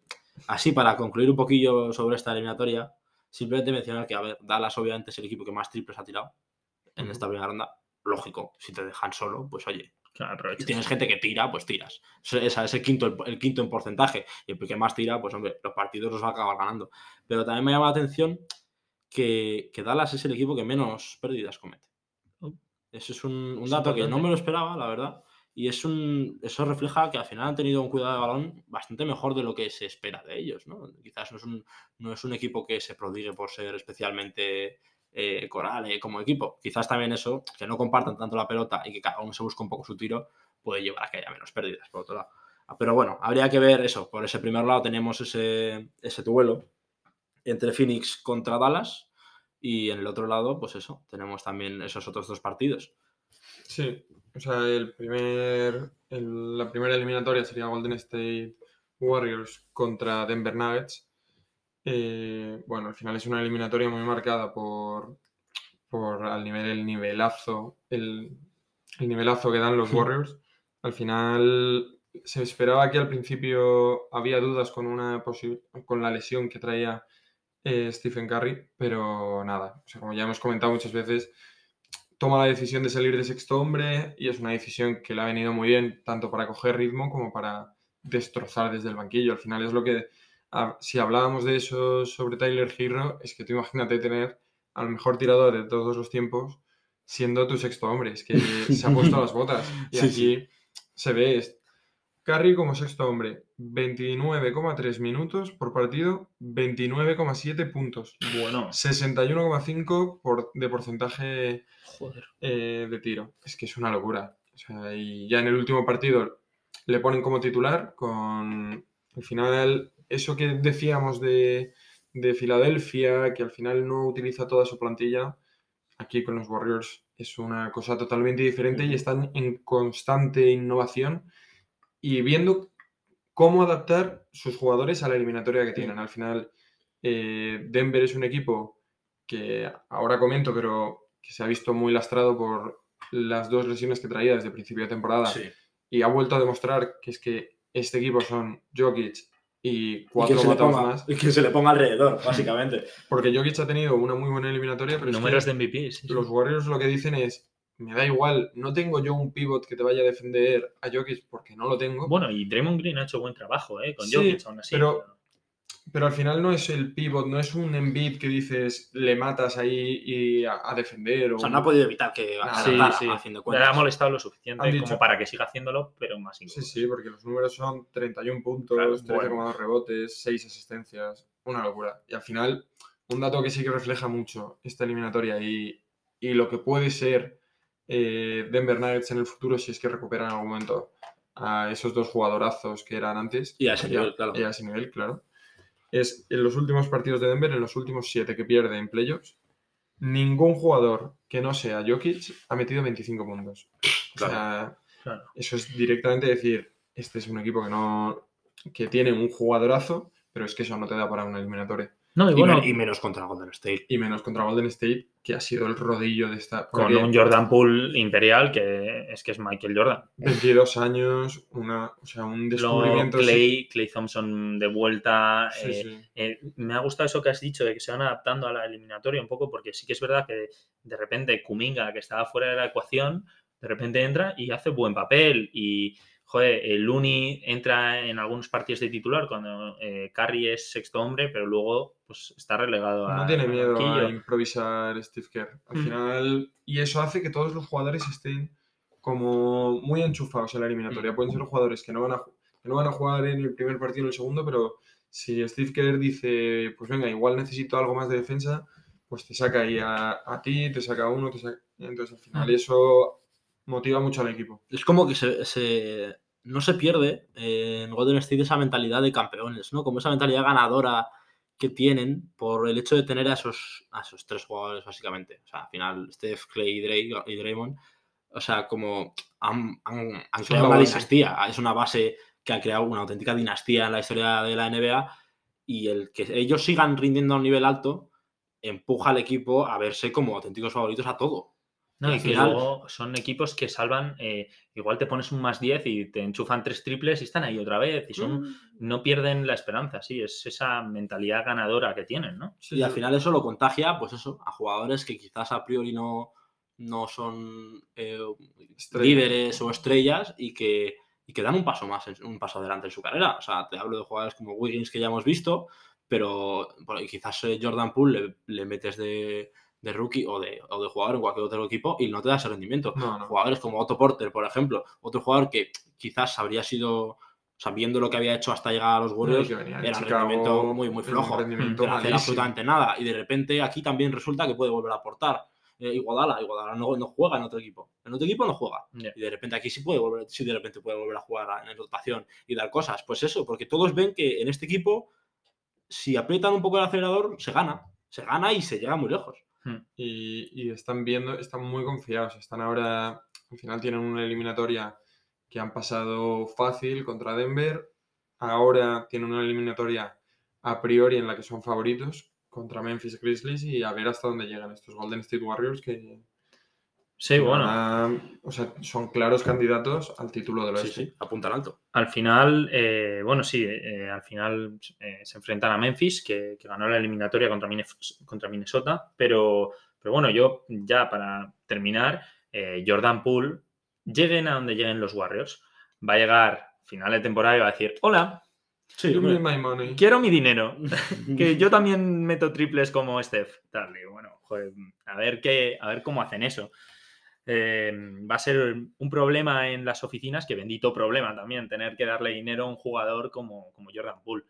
así para concluir un poquillo sobre esta eliminatoria, simplemente mencionar que a ver, Dallas obviamente es el equipo que más triples ha tirado en esta primera ronda. Lógico, si te dejan solo, pues oye, claro, aprovecha. tienes gente que tira, pues tiras. Esa es el quinto, el, el quinto en porcentaje. Y el que más tira, pues hombre, los partidos los va a acabar ganando. Pero también me llama la atención que, que Dallas es el equipo que menos pérdidas comete. Oh. Eso es un, un Es dato que no me lo esperaba, la verdad. Y es un, eso refleja que al final han tenido un cuidado de balón bastante mejor de lo que se espera de ellos. ¿no? Quizás no es, un, no es un equipo que se prodigue por ser especialmente eh, coral eh, como equipo. Quizás también eso, que no compartan tanto la pelota y que cada uno se busque un poco su tiro, puede llevar a que haya menos pérdidas, por otro lado. Ah, Pero bueno, habría que ver eso. Por ese primer lado tenemos ese, ese duelo entre Phoenix contra Dallas y en el otro lado, pues eso, tenemos también esos otros dos partidos. Sí, o sea, el primer, el- la primera eliminatoria sería Golden State Warriors contra Denver Nuggets. Eh, bueno, al final es una eliminatoria muy marcada por, por al nivel, el nivelazo, el, el nivelazo que dan los. Warriors. Al final se esperaba que al principio había dudas con una con la lesión que traía eh, Stephen Curry, pero nada, o sea, como ya hemos comentado muchas veces, toma la decisión de salir de sexto hombre y es una decisión que le ha venido muy bien tanto para coger ritmo como para destrozar desde el banquillo. Al final es lo que, si hablábamos de eso sobre Tyler Hero, es que tú imagínate tener al mejor tirador de todos los tiempos siendo tu sexto hombre, es que se ha puesto las botas y Sí, aquí sí. se ve es- Curry como sexto hombre, 29,3 minutos por partido, 29,7 puntos. Bueno, 61,5 por, de porcentaje joder. eh, de tiro. Es que es una locura. O sea, y ya en el último partido le ponen como titular con al final eso que decíamos de, de Filadelfia, que al final no utiliza toda su plantilla, aquí con los Warriors es una cosa totalmente diferente y están en constante innovación y viendo cómo adaptar sus jugadores a la eliminatoria que tienen. Al final, eh, Denver es un equipo que ahora comento, pero que se ha visto muy lastrado por las dos lesiones que traía desde el principio de temporada Sí. y ha vuelto a demostrar que es que este equipo son Jokic y Y cuatro que, se le botas ponga, más, y que se le ponga alrededor, básicamente. porque Jokic ha tenido una muy buena eliminatoria, pero es que Números de MVP. sí, sí. los Warriors lo que dicen es, me da igual, no tengo yo un pivot que te vaya a defender a Jokic porque no lo tengo. Bueno, y Draymond Green ha hecho buen trabajo, ¿eh? Con Sí, Jokic aún así. pero- Pero al final no es el pivot, no es un Embiid que dices le matas ahí y a, a defender. O, O sea, no ha podido evitar que Nada. Sí, sí. fin de Le cuentas. ha molestado lo suficiente Han dicho- como para que siga haciéndolo, pero más Sí, incómodo. sí, porque los números son 31 puntos, Claro, 13,2 bueno. rebotes, 6 asistencias, una locura. Y al final, un dato que sí que refleja mucho esta eliminatoria y, y lo que puede ser eh, Denver Nuggets en el futuro si es que recuperan en algún momento a esos dos jugadorazos que eran antes. Y a ese nivel, claro. Y a ese nivel, claro. Es en los últimos partidos de Denver, en los últimos siete que pierde en playoffs, ningún jugador que no sea Jokic ha metido 25 puntos. O sea, Claro. eso es directamente decir, este es un equipo que no que tiene un jugadorazo, pero es que eso no te da para una eliminatoria. No, y bueno, y menos contra Golden State. Y menos contra Golden State, que ha sido el rodillo de esta. con un Jordan Poole imperial que es que es Michael Jordan. 22 años, una, o sea, un descubrimiento. Clay, Clay Thompson de vuelta. Sí, eh, sí. eh, me ha gustado eso que has dicho, de que se van adaptando a la eliminatoria un poco, porque sí que es verdad que de repente Kuminga, que estaba fuera de la ecuación, de repente entra y hace buen papel. Y, joder, el Looney entra en algunos partidos de titular cuando eh, Curry es sexto hombre, pero luego pues está relegado a. No tiene miedo a improvisar Steve Kerr. Al Mm. final, y eso hace que todos los jugadores estén como muy enchufados en la eliminatoria. Mm. Pueden ser jugadores que no, van a, que no van a jugar en el primer partido o en el segundo, pero si Steve Kerr dice, pues venga, igual necesito algo más de defensa, pues te saca ahí a, a ti, te saca a uno, te saca... Entonces, al final, Mm. eso motiva mucho al equipo. Es como que se, se- no se pierde eh, en Golden State esa mentalidad de campeones, ¿no? Como esa mentalidad ganadora que tienen por el hecho de tener a esos, a esos tres jugadores, básicamente. O sea, al final, Steph, Clay y, Dray- y Draymond, o sea, como han, han- creado una dinastía. Es una base que ha creado una auténtica dinastía en la historia de la NBA y el que ellos sigan rindiendo a un nivel alto empuja al equipo a verse como auténticos favoritos a todo. No, y que final- luego son equipos que salvan, eh, igual te pones un más 10 y te enchufan tres triples y están ahí otra vez. Y son, Mm. no pierden la esperanza, sí, es esa mentalidad ganadora que tienen, ¿no? Sí, Y al final eso lo contagia, pues eso, a jugadores que quizás a priori no, no son eh, líderes o estrellas y que, y que dan un paso más, en- un paso adelante en su carrera. O sea, te hablo de jugadores como Wiggins que ya hemos visto, pero ahí quizás eh, Jordan Poole le, le metes de, de rookie o de, o de jugador en cualquier otro equipo y no te da ese rendimiento. No, no. Jugadores como Otto Porter, por ejemplo, otro jugador que quizás habría sido, sabiendo lo que había hecho hasta llegar a los Warriors, era un rendimiento muy, muy flojo. rendimiento no hacer absolutamente nada. Y de repente aquí también resulta que puede volver a aportar. Eh, Iguodala, Iguodala no, no juega en otro equipo. En otro equipo no juega. Y de repente aquí sí puede volver, sí de repente puede volver a jugar a- en rotación y dar cosas. Pues eso, porque todos ven que en este equipo, si aprietan un poco el acelerador, se gana. Se gana y se llega muy lejos. Y, y están viendo, están muy confiados. Están ahora, al final tienen una eliminatoria que han pasado fácil contra Denver. Ahora tienen una eliminatoria a priori en la que son favoritos contra Memphis Grizzlies y a ver hasta dónde llegan estos Golden State Warriors que, Sí, bueno, van a- o sea, son claros candidatos al título del Sí, oeste. sí, apuntan alto. al final, eh, bueno, sí, eh, al final eh, se enfrentan a Memphis, que, que ganó la eliminatoria contra, Minef- contra Minnesota, pero, pero bueno, yo ya para terminar, eh, Jordan Poole, lleguen a donde lleguen los Warriors, va a llegar final de temporada y va a decir, hola, Sí, Give me hombre. my money. quiero mi dinero, que yo también meto triples como Steph. Tal, y bueno, joder, a ver qué, a ver cómo hacen eso. Eh, va a ser un problema en las oficinas, que bendito problema también, tener que darle dinero a un jugador como, como Jordan Poole.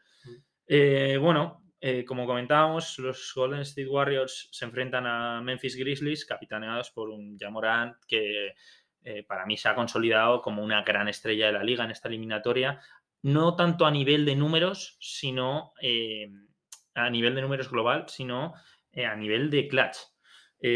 Eh, bueno, eh, como comentábamos, los Golden State Warriors se enfrentan a Memphis Grizzlies, capitaneados por un Jamorant que eh, para mí se ha consolidado como una gran estrella de la liga en esta eliminatoria, no tanto a nivel de números, sino a nivel de números global, sino a nivel de clutch.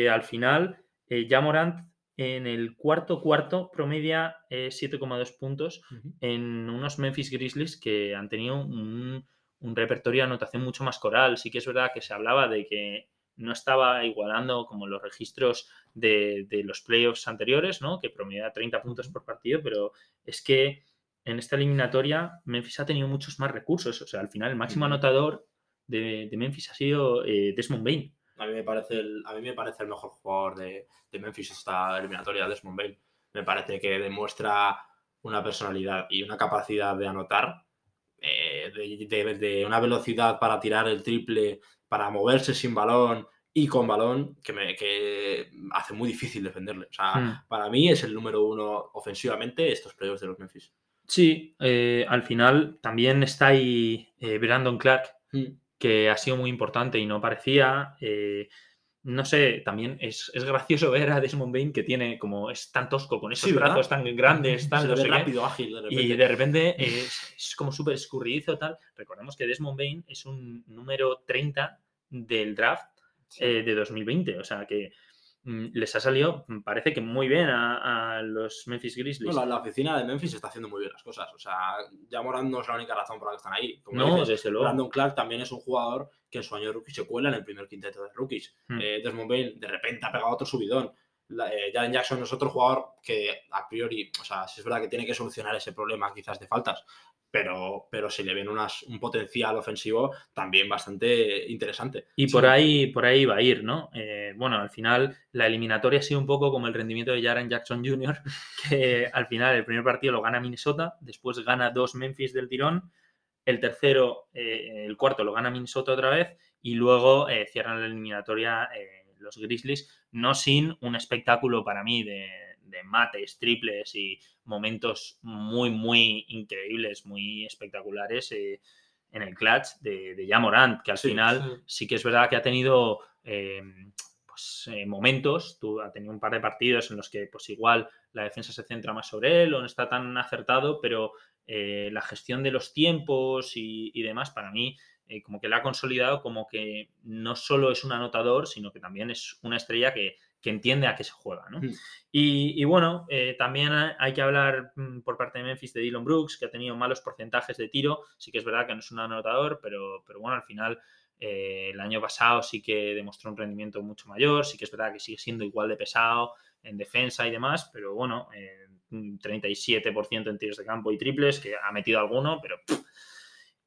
Al final, eh, Jamorant en el cuarto cuarto promedia eh, 7,2 puntos Ujú. en unos Memphis Grizzlies que han tenido un, un repertorio de anotación mucho más coral. Sí que es verdad que se hablaba de que no estaba igualando como los registros de, de los playoffs anteriores, ¿no? que promedia 30 puntos por partido, pero es que en esta eliminatoria Memphis ha tenido muchos más recursos. O sea, al final el máximo anotador de, de Memphis ha sido eh, Desmond Bain. A mí me parece el, a mí me parece el mejor jugador de, de Memphis esta eliminatoria, Desmond Bain. Me parece que demuestra una personalidad y una capacidad de anotar, eh, de, de- de una velocidad para tirar el triple, para moverse sin balón y con balón, que, me, que hace muy difícil defenderle. O sea, Hmm. para mí es el número uno ofensivamente estos playoffs de los Memphis. Sí, eh, al final también está ahí eh, Brandon Clark, Mm. Que ha sido muy importante y no parecía. eh, no sé, también es, es gracioso ver a Desmond Bain que tiene como es tan tosco con esos brazos tan grandes, tan no qué, rápido, ágil, de y de repente es, es como súper escurridizo tal. Recordemos que Desmond Bain es un número 30 del draft Sí. eh, de 2020, o sea que les ha salido, mm, parece que muy bien a, a los Memphis Grizzlies. No, la, la oficina de Memphis está haciendo muy bien las cosas. O sea, ya Morant no es la única razón por la que están ahí. Como no, dices, desde luego. Brandon Clark también es un jugador que en su año de rookie se cuela en el primer quinteto de rookies. Hmm. Eh, Desmond Bain de repente ha pegado otro subidón. La- eh, Jaren Jackson es otro jugador que a priori, o sea, sí es verdad que tiene que solucionar ese problema quizás de faltas, pero, pero se le ven unas, un potencial ofensivo también bastante interesante. Y Sí. por ahí, por ahí va a ir, ¿no? Eh, bueno, al final la eliminatoria ha sido un poco como el rendimiento de Jaren Jackson Jr., que al final el primer partido lo gana Minnesota, después gana dos Memphis del tirón, el tercero, eh, el cuarto lo gana Minnesota otra vez y luego eh, cierran la eliminatoria eh, los Grizzlies, no sin un espectáculo para mí de, de mates, triples y momentos muy, muy increíbles, muy espectaculares. eh, en el clutch de, de Ja Morant, que al Sí, final sí. sí que es verdad que ha tenido eh, pues, eh, momentos, tú, ha tenido un par de partidos en los que pues igual la defensa se centra más sobre él o no está tan acertado, pero la gestión de los tiempos y, y demás, para mí, como que la ha consolidado como que no solo es un anotador, sino que también es una estrella que, que entiende a qué se juega, ¿no? Mm. Y, y bueno, eh, también hay que hablar mm, por parte de Memphis de Dylan Brooks, que ha tenido malos porcentajes de tiro. Sí que es verdad que no es un anotador, pero, pero bueno, al final eh, el año pasado sí que demostró un rendimiento mucho mayor. Sí que es verdad que sigue siendo igual de pesado en defensa y demás, pero bueno, eh, un 37% en tiros de campo y triples, que ha metido alguno, pero... pff.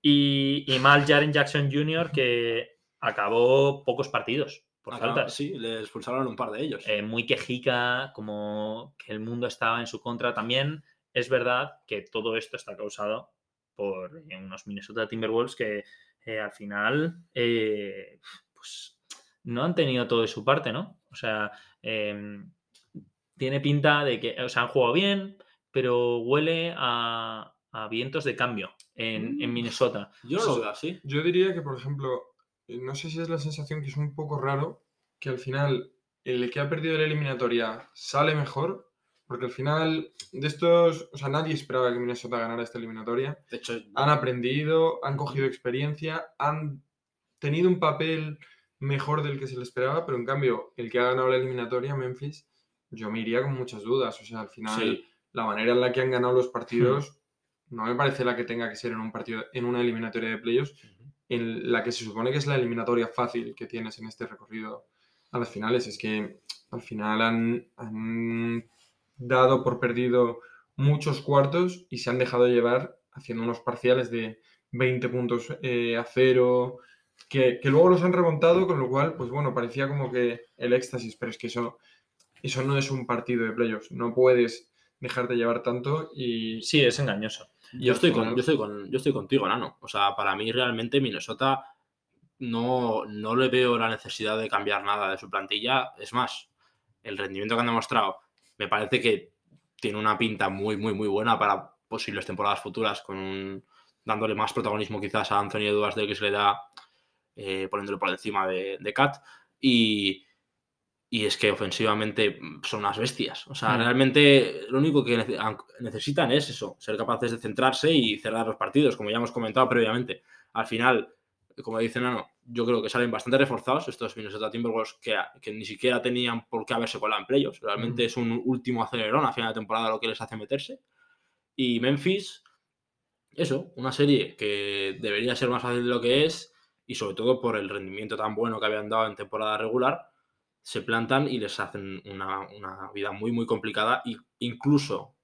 Y, y mal Jaren Jackson Jr., que acabó pocos partidos por Acá, faltas. Sí, le expulsaron un par de ellos. Eh, muy quejica, como que el mundo estaba en su contra. También es verdad que todo esto está causado por eh, unos Minnesota Timberwolves que eh, al final eh, pues, no han tenido todo de su parte, ¿no? O sea, em, tiene pinta de que, o sea, han jugado bien, pero huele a, a vientos de cambio en, en Mm. Minnesota. Yo no lo veo así. Yo diría que, por ejemplo, no sé si es la sensación que es un poco raro que al final el que ha perdido la eliminatoria sale mejor, porque al final de estos, o sea, nadie esperaba que Minnesota ganara esta eliminatoria. De hecho, Han aprendido, han cogido experiencia, han tenido un papel mejor del que se le esperaba, pero en cambio, el que ha ganado la eliminatoria, Memphis, yo me iría con muchas dudas. O sea, al final, sí. la manera en la que han ganado los partidos no me parece la que tenga que ser en un partido, en una eliminatoria de playoffs, en la que se supone que es la eliminatoria fácil que tienes en este recorrido a las finales. Es que al final han, dado por perdido muchos cuartos y se han dejado llevar haciendo unos parciales de 20 puntos eh, a cero, que, que luego los han remontado, con lo cual, pues bueno, parecía como que el éxtasis, pero es que eso, eso no es un partido de playoffs, no puedes dejarte llevar tanto y... Sí, es engañoso. Yo al estoy, con, yo, estoy con, yo estoy contigo, Nano. O sea, para mí realmente Minnesota no, no le veo la necesidad de cambiar nada de su plantilla. Es más, el rendimiento que han demostrado me parece que tiene una pinta muy, muy, muy buena para posibles temporadas futuras, con un- dándole más protagonismo quizás a Anthony Edwards del que se le da eh, poniéndolo por encima de, de Kat. Y, y es que ofensivamente mm, son unas bestias. O sea, Mm. realmente lo único que nece- an- necesitan es eso, ser capaces de centrarse y cerrar los partidos, como ya hemos comentado previamente. Al final, como dice Nano, yo creo que salen bastante reforzados estos Minnesota Timberwolves que, que ni siquiera tenían por qué haberse colado en playoffs. Realmente Mm. es un último acelerón a final de temporada lo que les hace meterse. Y Memphis, eso, una serie que debería ser más fácil de lo que es y sobre todo por el rendimiento tan bueno que habían dado en temporada regular, se plantan y les hacen una, una vida muy, muy complicada e incluso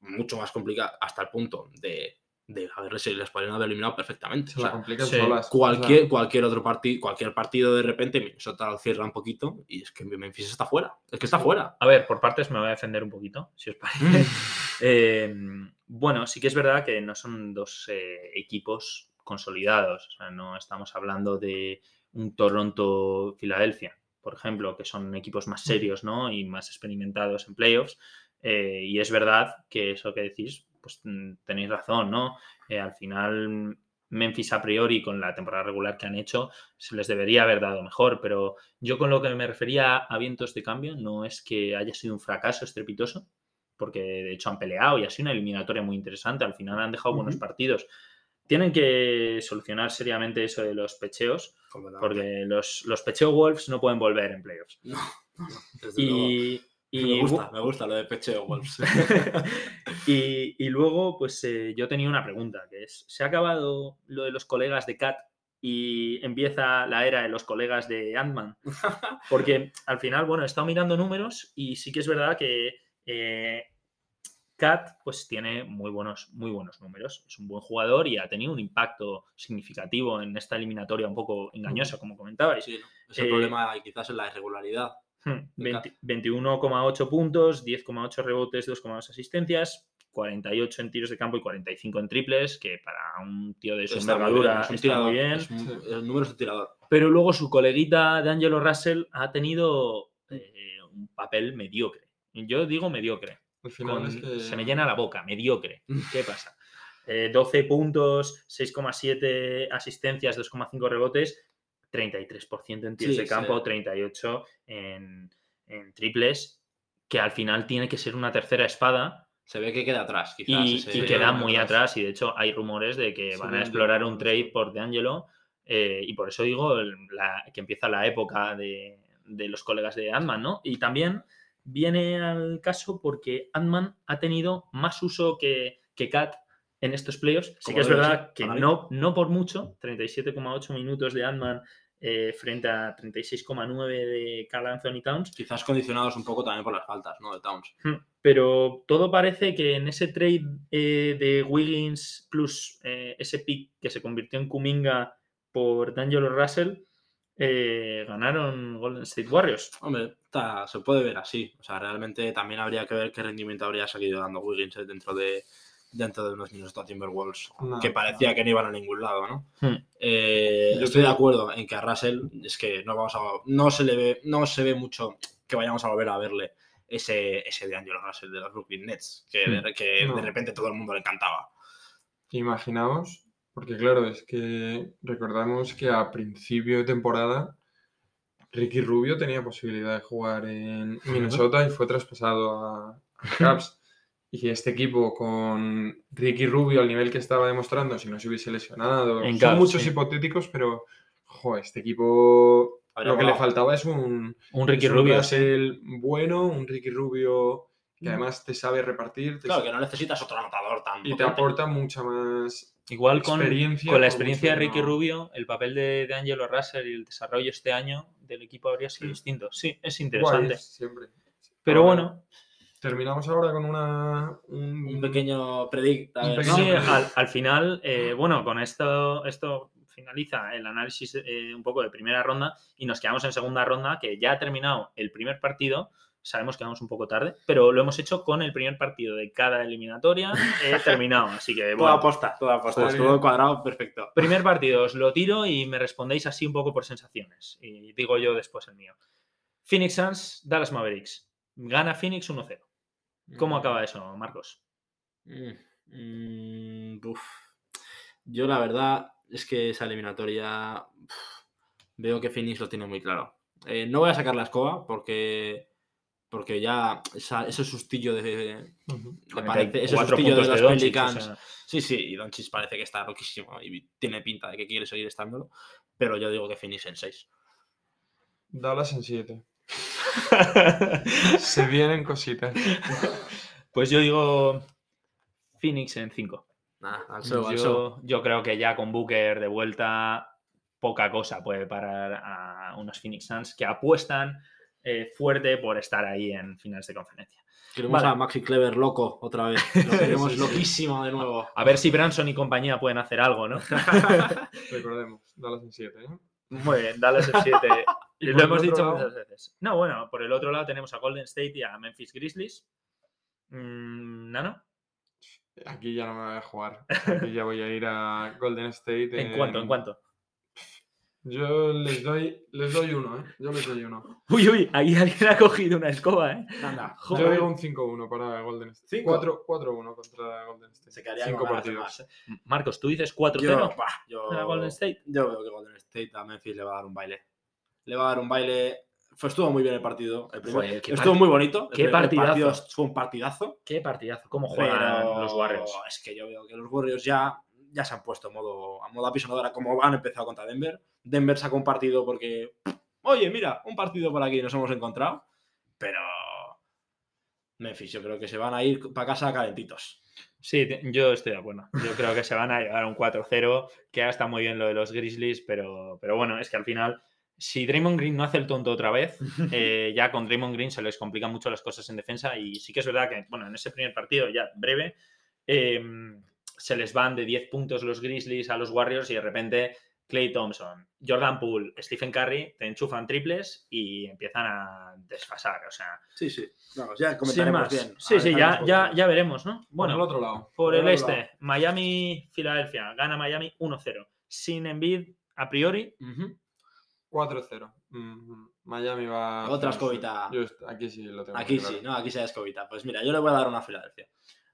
mucho más complicada hasta el punto de, de haberles, haber eliminado perfectamente. Se O sea, solas. cualquier, O sea, cualquier otro partido, cualquier partido de repente Minnesota cierra un poquito y es que Memphis está fuera. Es que está fuera. A ver, por partes me voy a defender un poquito, si os parece. Eh, bueno, sí que es verdad que no son dos eh, equipos consolidados. O sea, no estamos hablando de un Toronto-Filadelfia, por ejemplo, que son equipos más serios ¿no? y más experimentados en playoffs. Eh, y es verdad que eso que decís, pues mm, tenéis razón, ¿no? Eh, al final Memphis a priori con la temporada regular que han hecho se les debería haber dado mejor, pero yo con lo que me refería a vientos de cambio no es que haya sido un fracaso estrepitoso, porque de hecho han peleado y ha sido una eliminatoria muy interesante, al final han dejado buenos partidos. Tienen que solucionar seriamente eso de los pecheos, porque los, los pecheo Wolves no pueden volver en playoffs. No, desde luego. Y, y me gusta, me gusta lo de pecheo Wolves. y, y luego, pues eh, yo tenía una pregunta, que es, ¿se ha acabado lo de los colegas de Cat y empieza la era de los colegas de Ant-Man? Porque al final, bueno, he estado mirando números y sí que es verdad que eh, Cat pues tiene muy buenos, muy buenos números. Es un buen jugador y ha tenido un impacto significativo en esta eliminatoria un poco engañosa, como comentabais. Sí, es el Eh, problema quizás en la irregularidad. Hmm, de Cat. 20 21,8 puntos, 10,8 rebotes, 2,2 asistencias, 48 en tiros de campo y 45 en triples, que para un tío de su envergadura es un está muy bien. es un- el número es un tirador. Pero luego su coleguita de Angelo Russell ha tenido eh, un papel mediocre. Yo digo mediocre. Al final con- es que... Se me llena la boca, mediocre. ¿Qué pasa? Eh, 12 puntos, 6,7 asistencias, 2,5 rebotes, 33% en tiros Sí, de campo, sí. 38 en, en triples, que al final tiene que ser una tercera espada Se ve que queda atrás, quizás. y, queda muy atrás. atrás. Y de hecho hay rumores de que Sí, van a explorar un trade por DeAngelo. eh, y por eso digo el- la- que empieza la época de, de los colegas de Ant-Man, ¿no? Y también viene al caso porque Ant-Man ha tenido más uso que, que Cat en estos playoffs. Sí que es verdad que no, no por mucho, 37,8 minutos de Ant-Man eh, frente a 36,9 de Carl Anthony Towns. Quizás condicionados un poco también por las faltas, ¿no? De Towns. Hmm, Pero todo parece que en ese trade eh, de Wiggins plus eh, ese pick que se convirtió en Kuminga por D'Angelo Russell, eh, ganaron Golden State Warriors. Hombre, se puede ver así. O sea, realmente también habría que ver qué rendimiento habría seguido dando Wiggins eh, dentro de dentro de unos Minnesota Timberwolves, No, que parecía que no iban a ningún lado, ¿no? Hmm. Eh, Yo estoy de acuerdo en que a Russell es que no vamos a no se le ve no se ve mucho que vayamos a volver a verle ese ese de Angelo Russell de los Brooklyn Nets que, de, que No. de repente todo el mundo le encantaba. Imaginaos, porque claro, es que recordamos que a principio de temporada Ricky Rubio tenía posibilidad de jugar en Minnesota y fue traspasado a, Cavs. Y este equipo con Ricky Rubio al nivel que estaba demostrando, si no se hubiese lesionado, En son muchos sí. hipotéticos, pero jo, este equipo lo que le faltaba es un, Un Ricky es un Rubio. sí. Russell bueno, un Ricky Rubio que Mm. además te sabe repartir te Claro, que no necesitas otro anotador tan y te aporta mucha más Igual con, con la experiencia de Ricky no- Rubio, el papel de, de Angelo Russell y el desarrollo este año del equipo habría sido Sí. distinto. Sí, es Guay, interesante. siempre. Pero Ahora, bueno, Terminamos ahora con una. Un, un pequeño predict. Un pequeño Sí, ¿no? predict. al, al final, eh, bueno, con esto, esto finaliza el análisis eh, un poco de primera ronda y nos quedamos en segunda ronda, que ya ha terminado el primer partido. Sabemos que vamos un poco tarde, pero lo hemos hecho con el primer partido de cada eliminatoria eh, terminado. Así que, Toda bueno, aposta, toda aposta. Todo cuadrado, perfecto. primer partido os lo tiro y me respondéis así un poco por sensaciones. Y digo yo después el mío. Phoenix Suns, Dallas Mavericks. Gana Phoenix 1-0. ¿Cómo acaba eso, Marcos? Mm, mm, uf. Yo la verdad es que esa eliminatoria uf, veo que Phoenix lo tiene muy claro. Eh, no voy a sacar la escoba porque, porque ya esa- ese sustillo de, parece, ese 44 sustillo de los de Doncic, o Pelicans. sea, Sí, sí, y Doncic parece que está loquísimo y tiene pinta de que quiere seguir estándolo. Pero yo digo que Phoenix en 6. Dallas en 7. Se vienen cositas. Pues yo digo Phoenix en 5. Nada, al show, al show. Yo, yo creo que ya con Booker de vuelta, poca cosa puede parar a unos Phoenix Suns que apuestan eh, fuerte por estar ahí en finales de conferencia. Queremos Vale. a Maxi Clever loco otra vez. Lo queremos Sí, sí. loquísimo de nuevo. A ver si Branson y compañía pueden hacer algo, ¿no? Recordemos, Dallas en 7. ¿eh? Muy bien, Dallas el 7. Y Lo hemos dicho lado- muchas veces. No, bueno, por el otro lado tenemos a Golden State y a Memphis Grizzlies. Mm, ¿Nano? Aquí ya no me voy a jugar. Aquí ya voy a ir a Golden State. ¿En cuánto? ¿En cuánto? Yo les doy, les doy uno, ¿eh? Yo les doy uno. Uy, uy, ahí alguien ha cogido una escoba, ¿eh? Anda, Yo digo un 5-1 para Golden State. ¿Cinco? 4 4-1 contra Golden State. se quedaría Cinco con ganas de partidos. más, ¿eh? Marcos, tú dices 4-0 Yo, bah, yo, para Golden State. yo veo que Golden State a Memphis le va a dar un baile. Le va a dar un baile. Fue, estuvo muy bien el partido. El primer- Joder, estuvo part- muy bonito. El qué partidazo. partido fue un partidazo. Qué partidazo. ¿Cómo juegan Pero los Warriors? Es que yo veo que los Warriors ya, ya se han puesto a modo, a modo apisonadora, como han empezado contra Denver. Denver sacó un partido porque, oye, mira, un partido por aquí nos hemos encontrado. Pero Memphis, yo creo que se van a ir para casa calentitos. Sí, yo estoy de acuerdo. Yo creo que se van a llevar un 4-0, que ya está muy bien lo de los Grizzlies, pero, pero bueno, es que al final, si Draymond Green no hace el tonto otra vez, eh, ya con Draymond Green se les complican mucho las cosas en defensa y sí que es verdad que, bueno, en ese primer partido, ya breve, eh, se les van de 10 puntos los Grizzlies a los Warriors y de repente Clay Thompson, Jordan Poole, Stephen Curry te enchufan triples y empiezan a desfasar, o sea, Sí, sí. Ya sin comentaremos más. bien. Sí, sí, ya, ya, por- ya veremos, ¿no? Bueno, Bueno, el otro lado. por Por el este, lado. Miami-Filadelfia. Gana Miami 1-0. Sin Embiid, a priori. Ujú. 4-0. Mm, Miami va. Otra escobita. Yo aquí sí lo tengo. Aquí sí, ¿no? Aquí se da escobita. Pues mira, yo le voy a dar una a Filadelfia.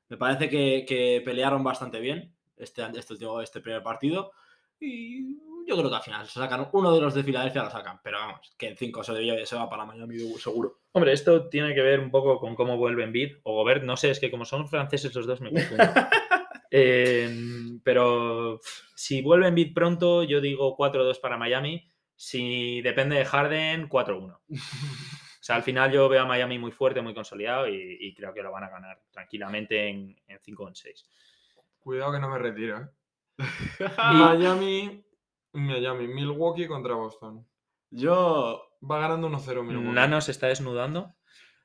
Me parece que, que pelearon bastante bien este, este, último, este primer partido. Y yo creo que al final se sacan uno de los de Filadelfia, lo sacan. Pero vamos, que en 5 se, debía- se va para Miami seguro. Hombre, esto tiene que ver un poco con cómo vuelve Embiid o Gobert. No sé, es que como son franceses los dos me confundo. Eh, pero si vuelve Embiid pronto, yo digo 4-2 para Miami. Si depende de Harden, 4-1. O sea, al final yo veo a Miami muy fuerte, muy consolidado y, y creo que lo van a ganar tranquilamente en, en 5 o en 6. Cuidado que no me retiro, ¿eh? Miami. Miami. Milwaukee contra Boston. Yo. Va ganando 1-0 Milwaukee. Nano se está desnudando.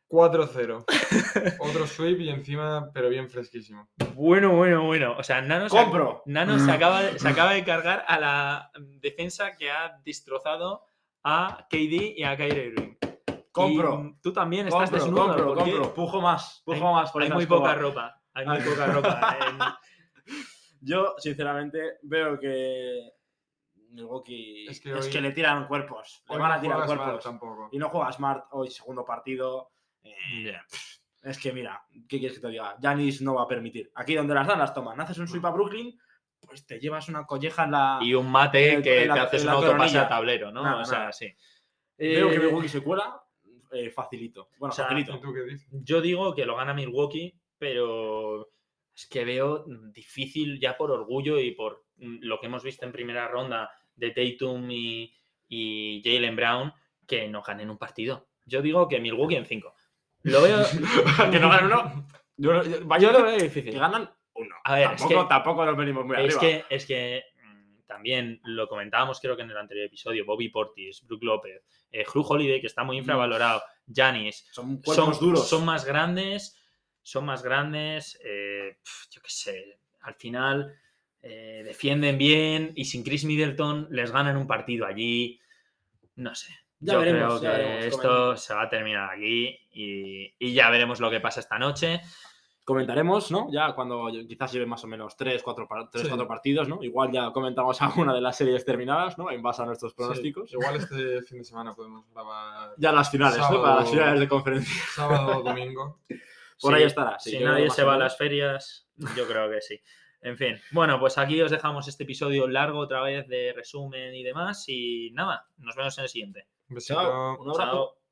4-0. Otro sweep y encima, pero bien fresquísimo. Bueno, bueno, bueno. O sea, Nano, se, ¡Compro! Nano se, acaba, de- se acaba de cargar a la defensa que ha destrozado a KD y a Kyrie Irving. ¡Compro! Y tú también estás Compro, desnudo. compro, porque compro. Pujo más, pujo hay, más por hay muy escoba. poca ropa. Hay muy poca ropa. en- Yo, sinceramente, veo que Milwaukee Es es que que, hoy- le tiran cuerpos. Le van a tirar cuerpos. tampoco. Y no juega Smart hoy, segundo partido. Eh, es que mira, ¿qué quieres que te diga? Janis no va a permitir. Aquí donde las dan, las toman. Haces un sweep a Brooklyn, pues te llevas una colleja en la. y un mate En- que en la- te haces un autopase a tablero, ¿no? Nada, o sea, nada. sí. Veo que Eh, Milwaukee se cuela eh, facilito. Bueno, O sea, facilito. ¿Y tú qué dices? Yo digo que lo gana Milwaukee, pero es que veo difícil ya por orgullo y por mm, lo que hemos visto en primera ronda de Tatum y, y Jalen Brown, que no ganen un partido. Yo digo que Milwaukee en 5. Lo veo. que no ganan uno. Yo, lo- yo- Yo lo que veo difícil. ganan uno. A ver, es tampoco, que- tampoco nos venimos muy Es arriba. que, es que también lo comentábamos, creo que en el anterior episodio, Bobby Portis, Brook López, eh, Holiday, que está muy infravalorado, Janis, son son, duros. son más grandes, son más grandes, eh, yo qué sé, al final eh, defienden bien y sin Chris Middleton les ganan un partido allí, no sé. Ya yo veremos, creo ya que veremos, esto comenta. se va a terminar aquí y, y ya veremos lo que pasa esta noche. Comentaremos, ¿no? Ya cuando quizás lleve más o menos 3, 4, Sí. partidos, ¿no? Igual ya comentamos alguna de las series terminadas, ¿no? En base a nuestros pronósticos. Sí, igual este fin de semana podemos grabar Ya las finales, ¿no? Para las finales de conferencia. sábado o domingo. Por Sí, ahí estará. si nadie se va a las ferias, yo creo que sí. En fin, bueno, pues aquí os dejamos este episodio largo otra vez de resumen y demás. Y nada, nos vemos en el siguiente. Un besito. Chao, un abrazo. Chao.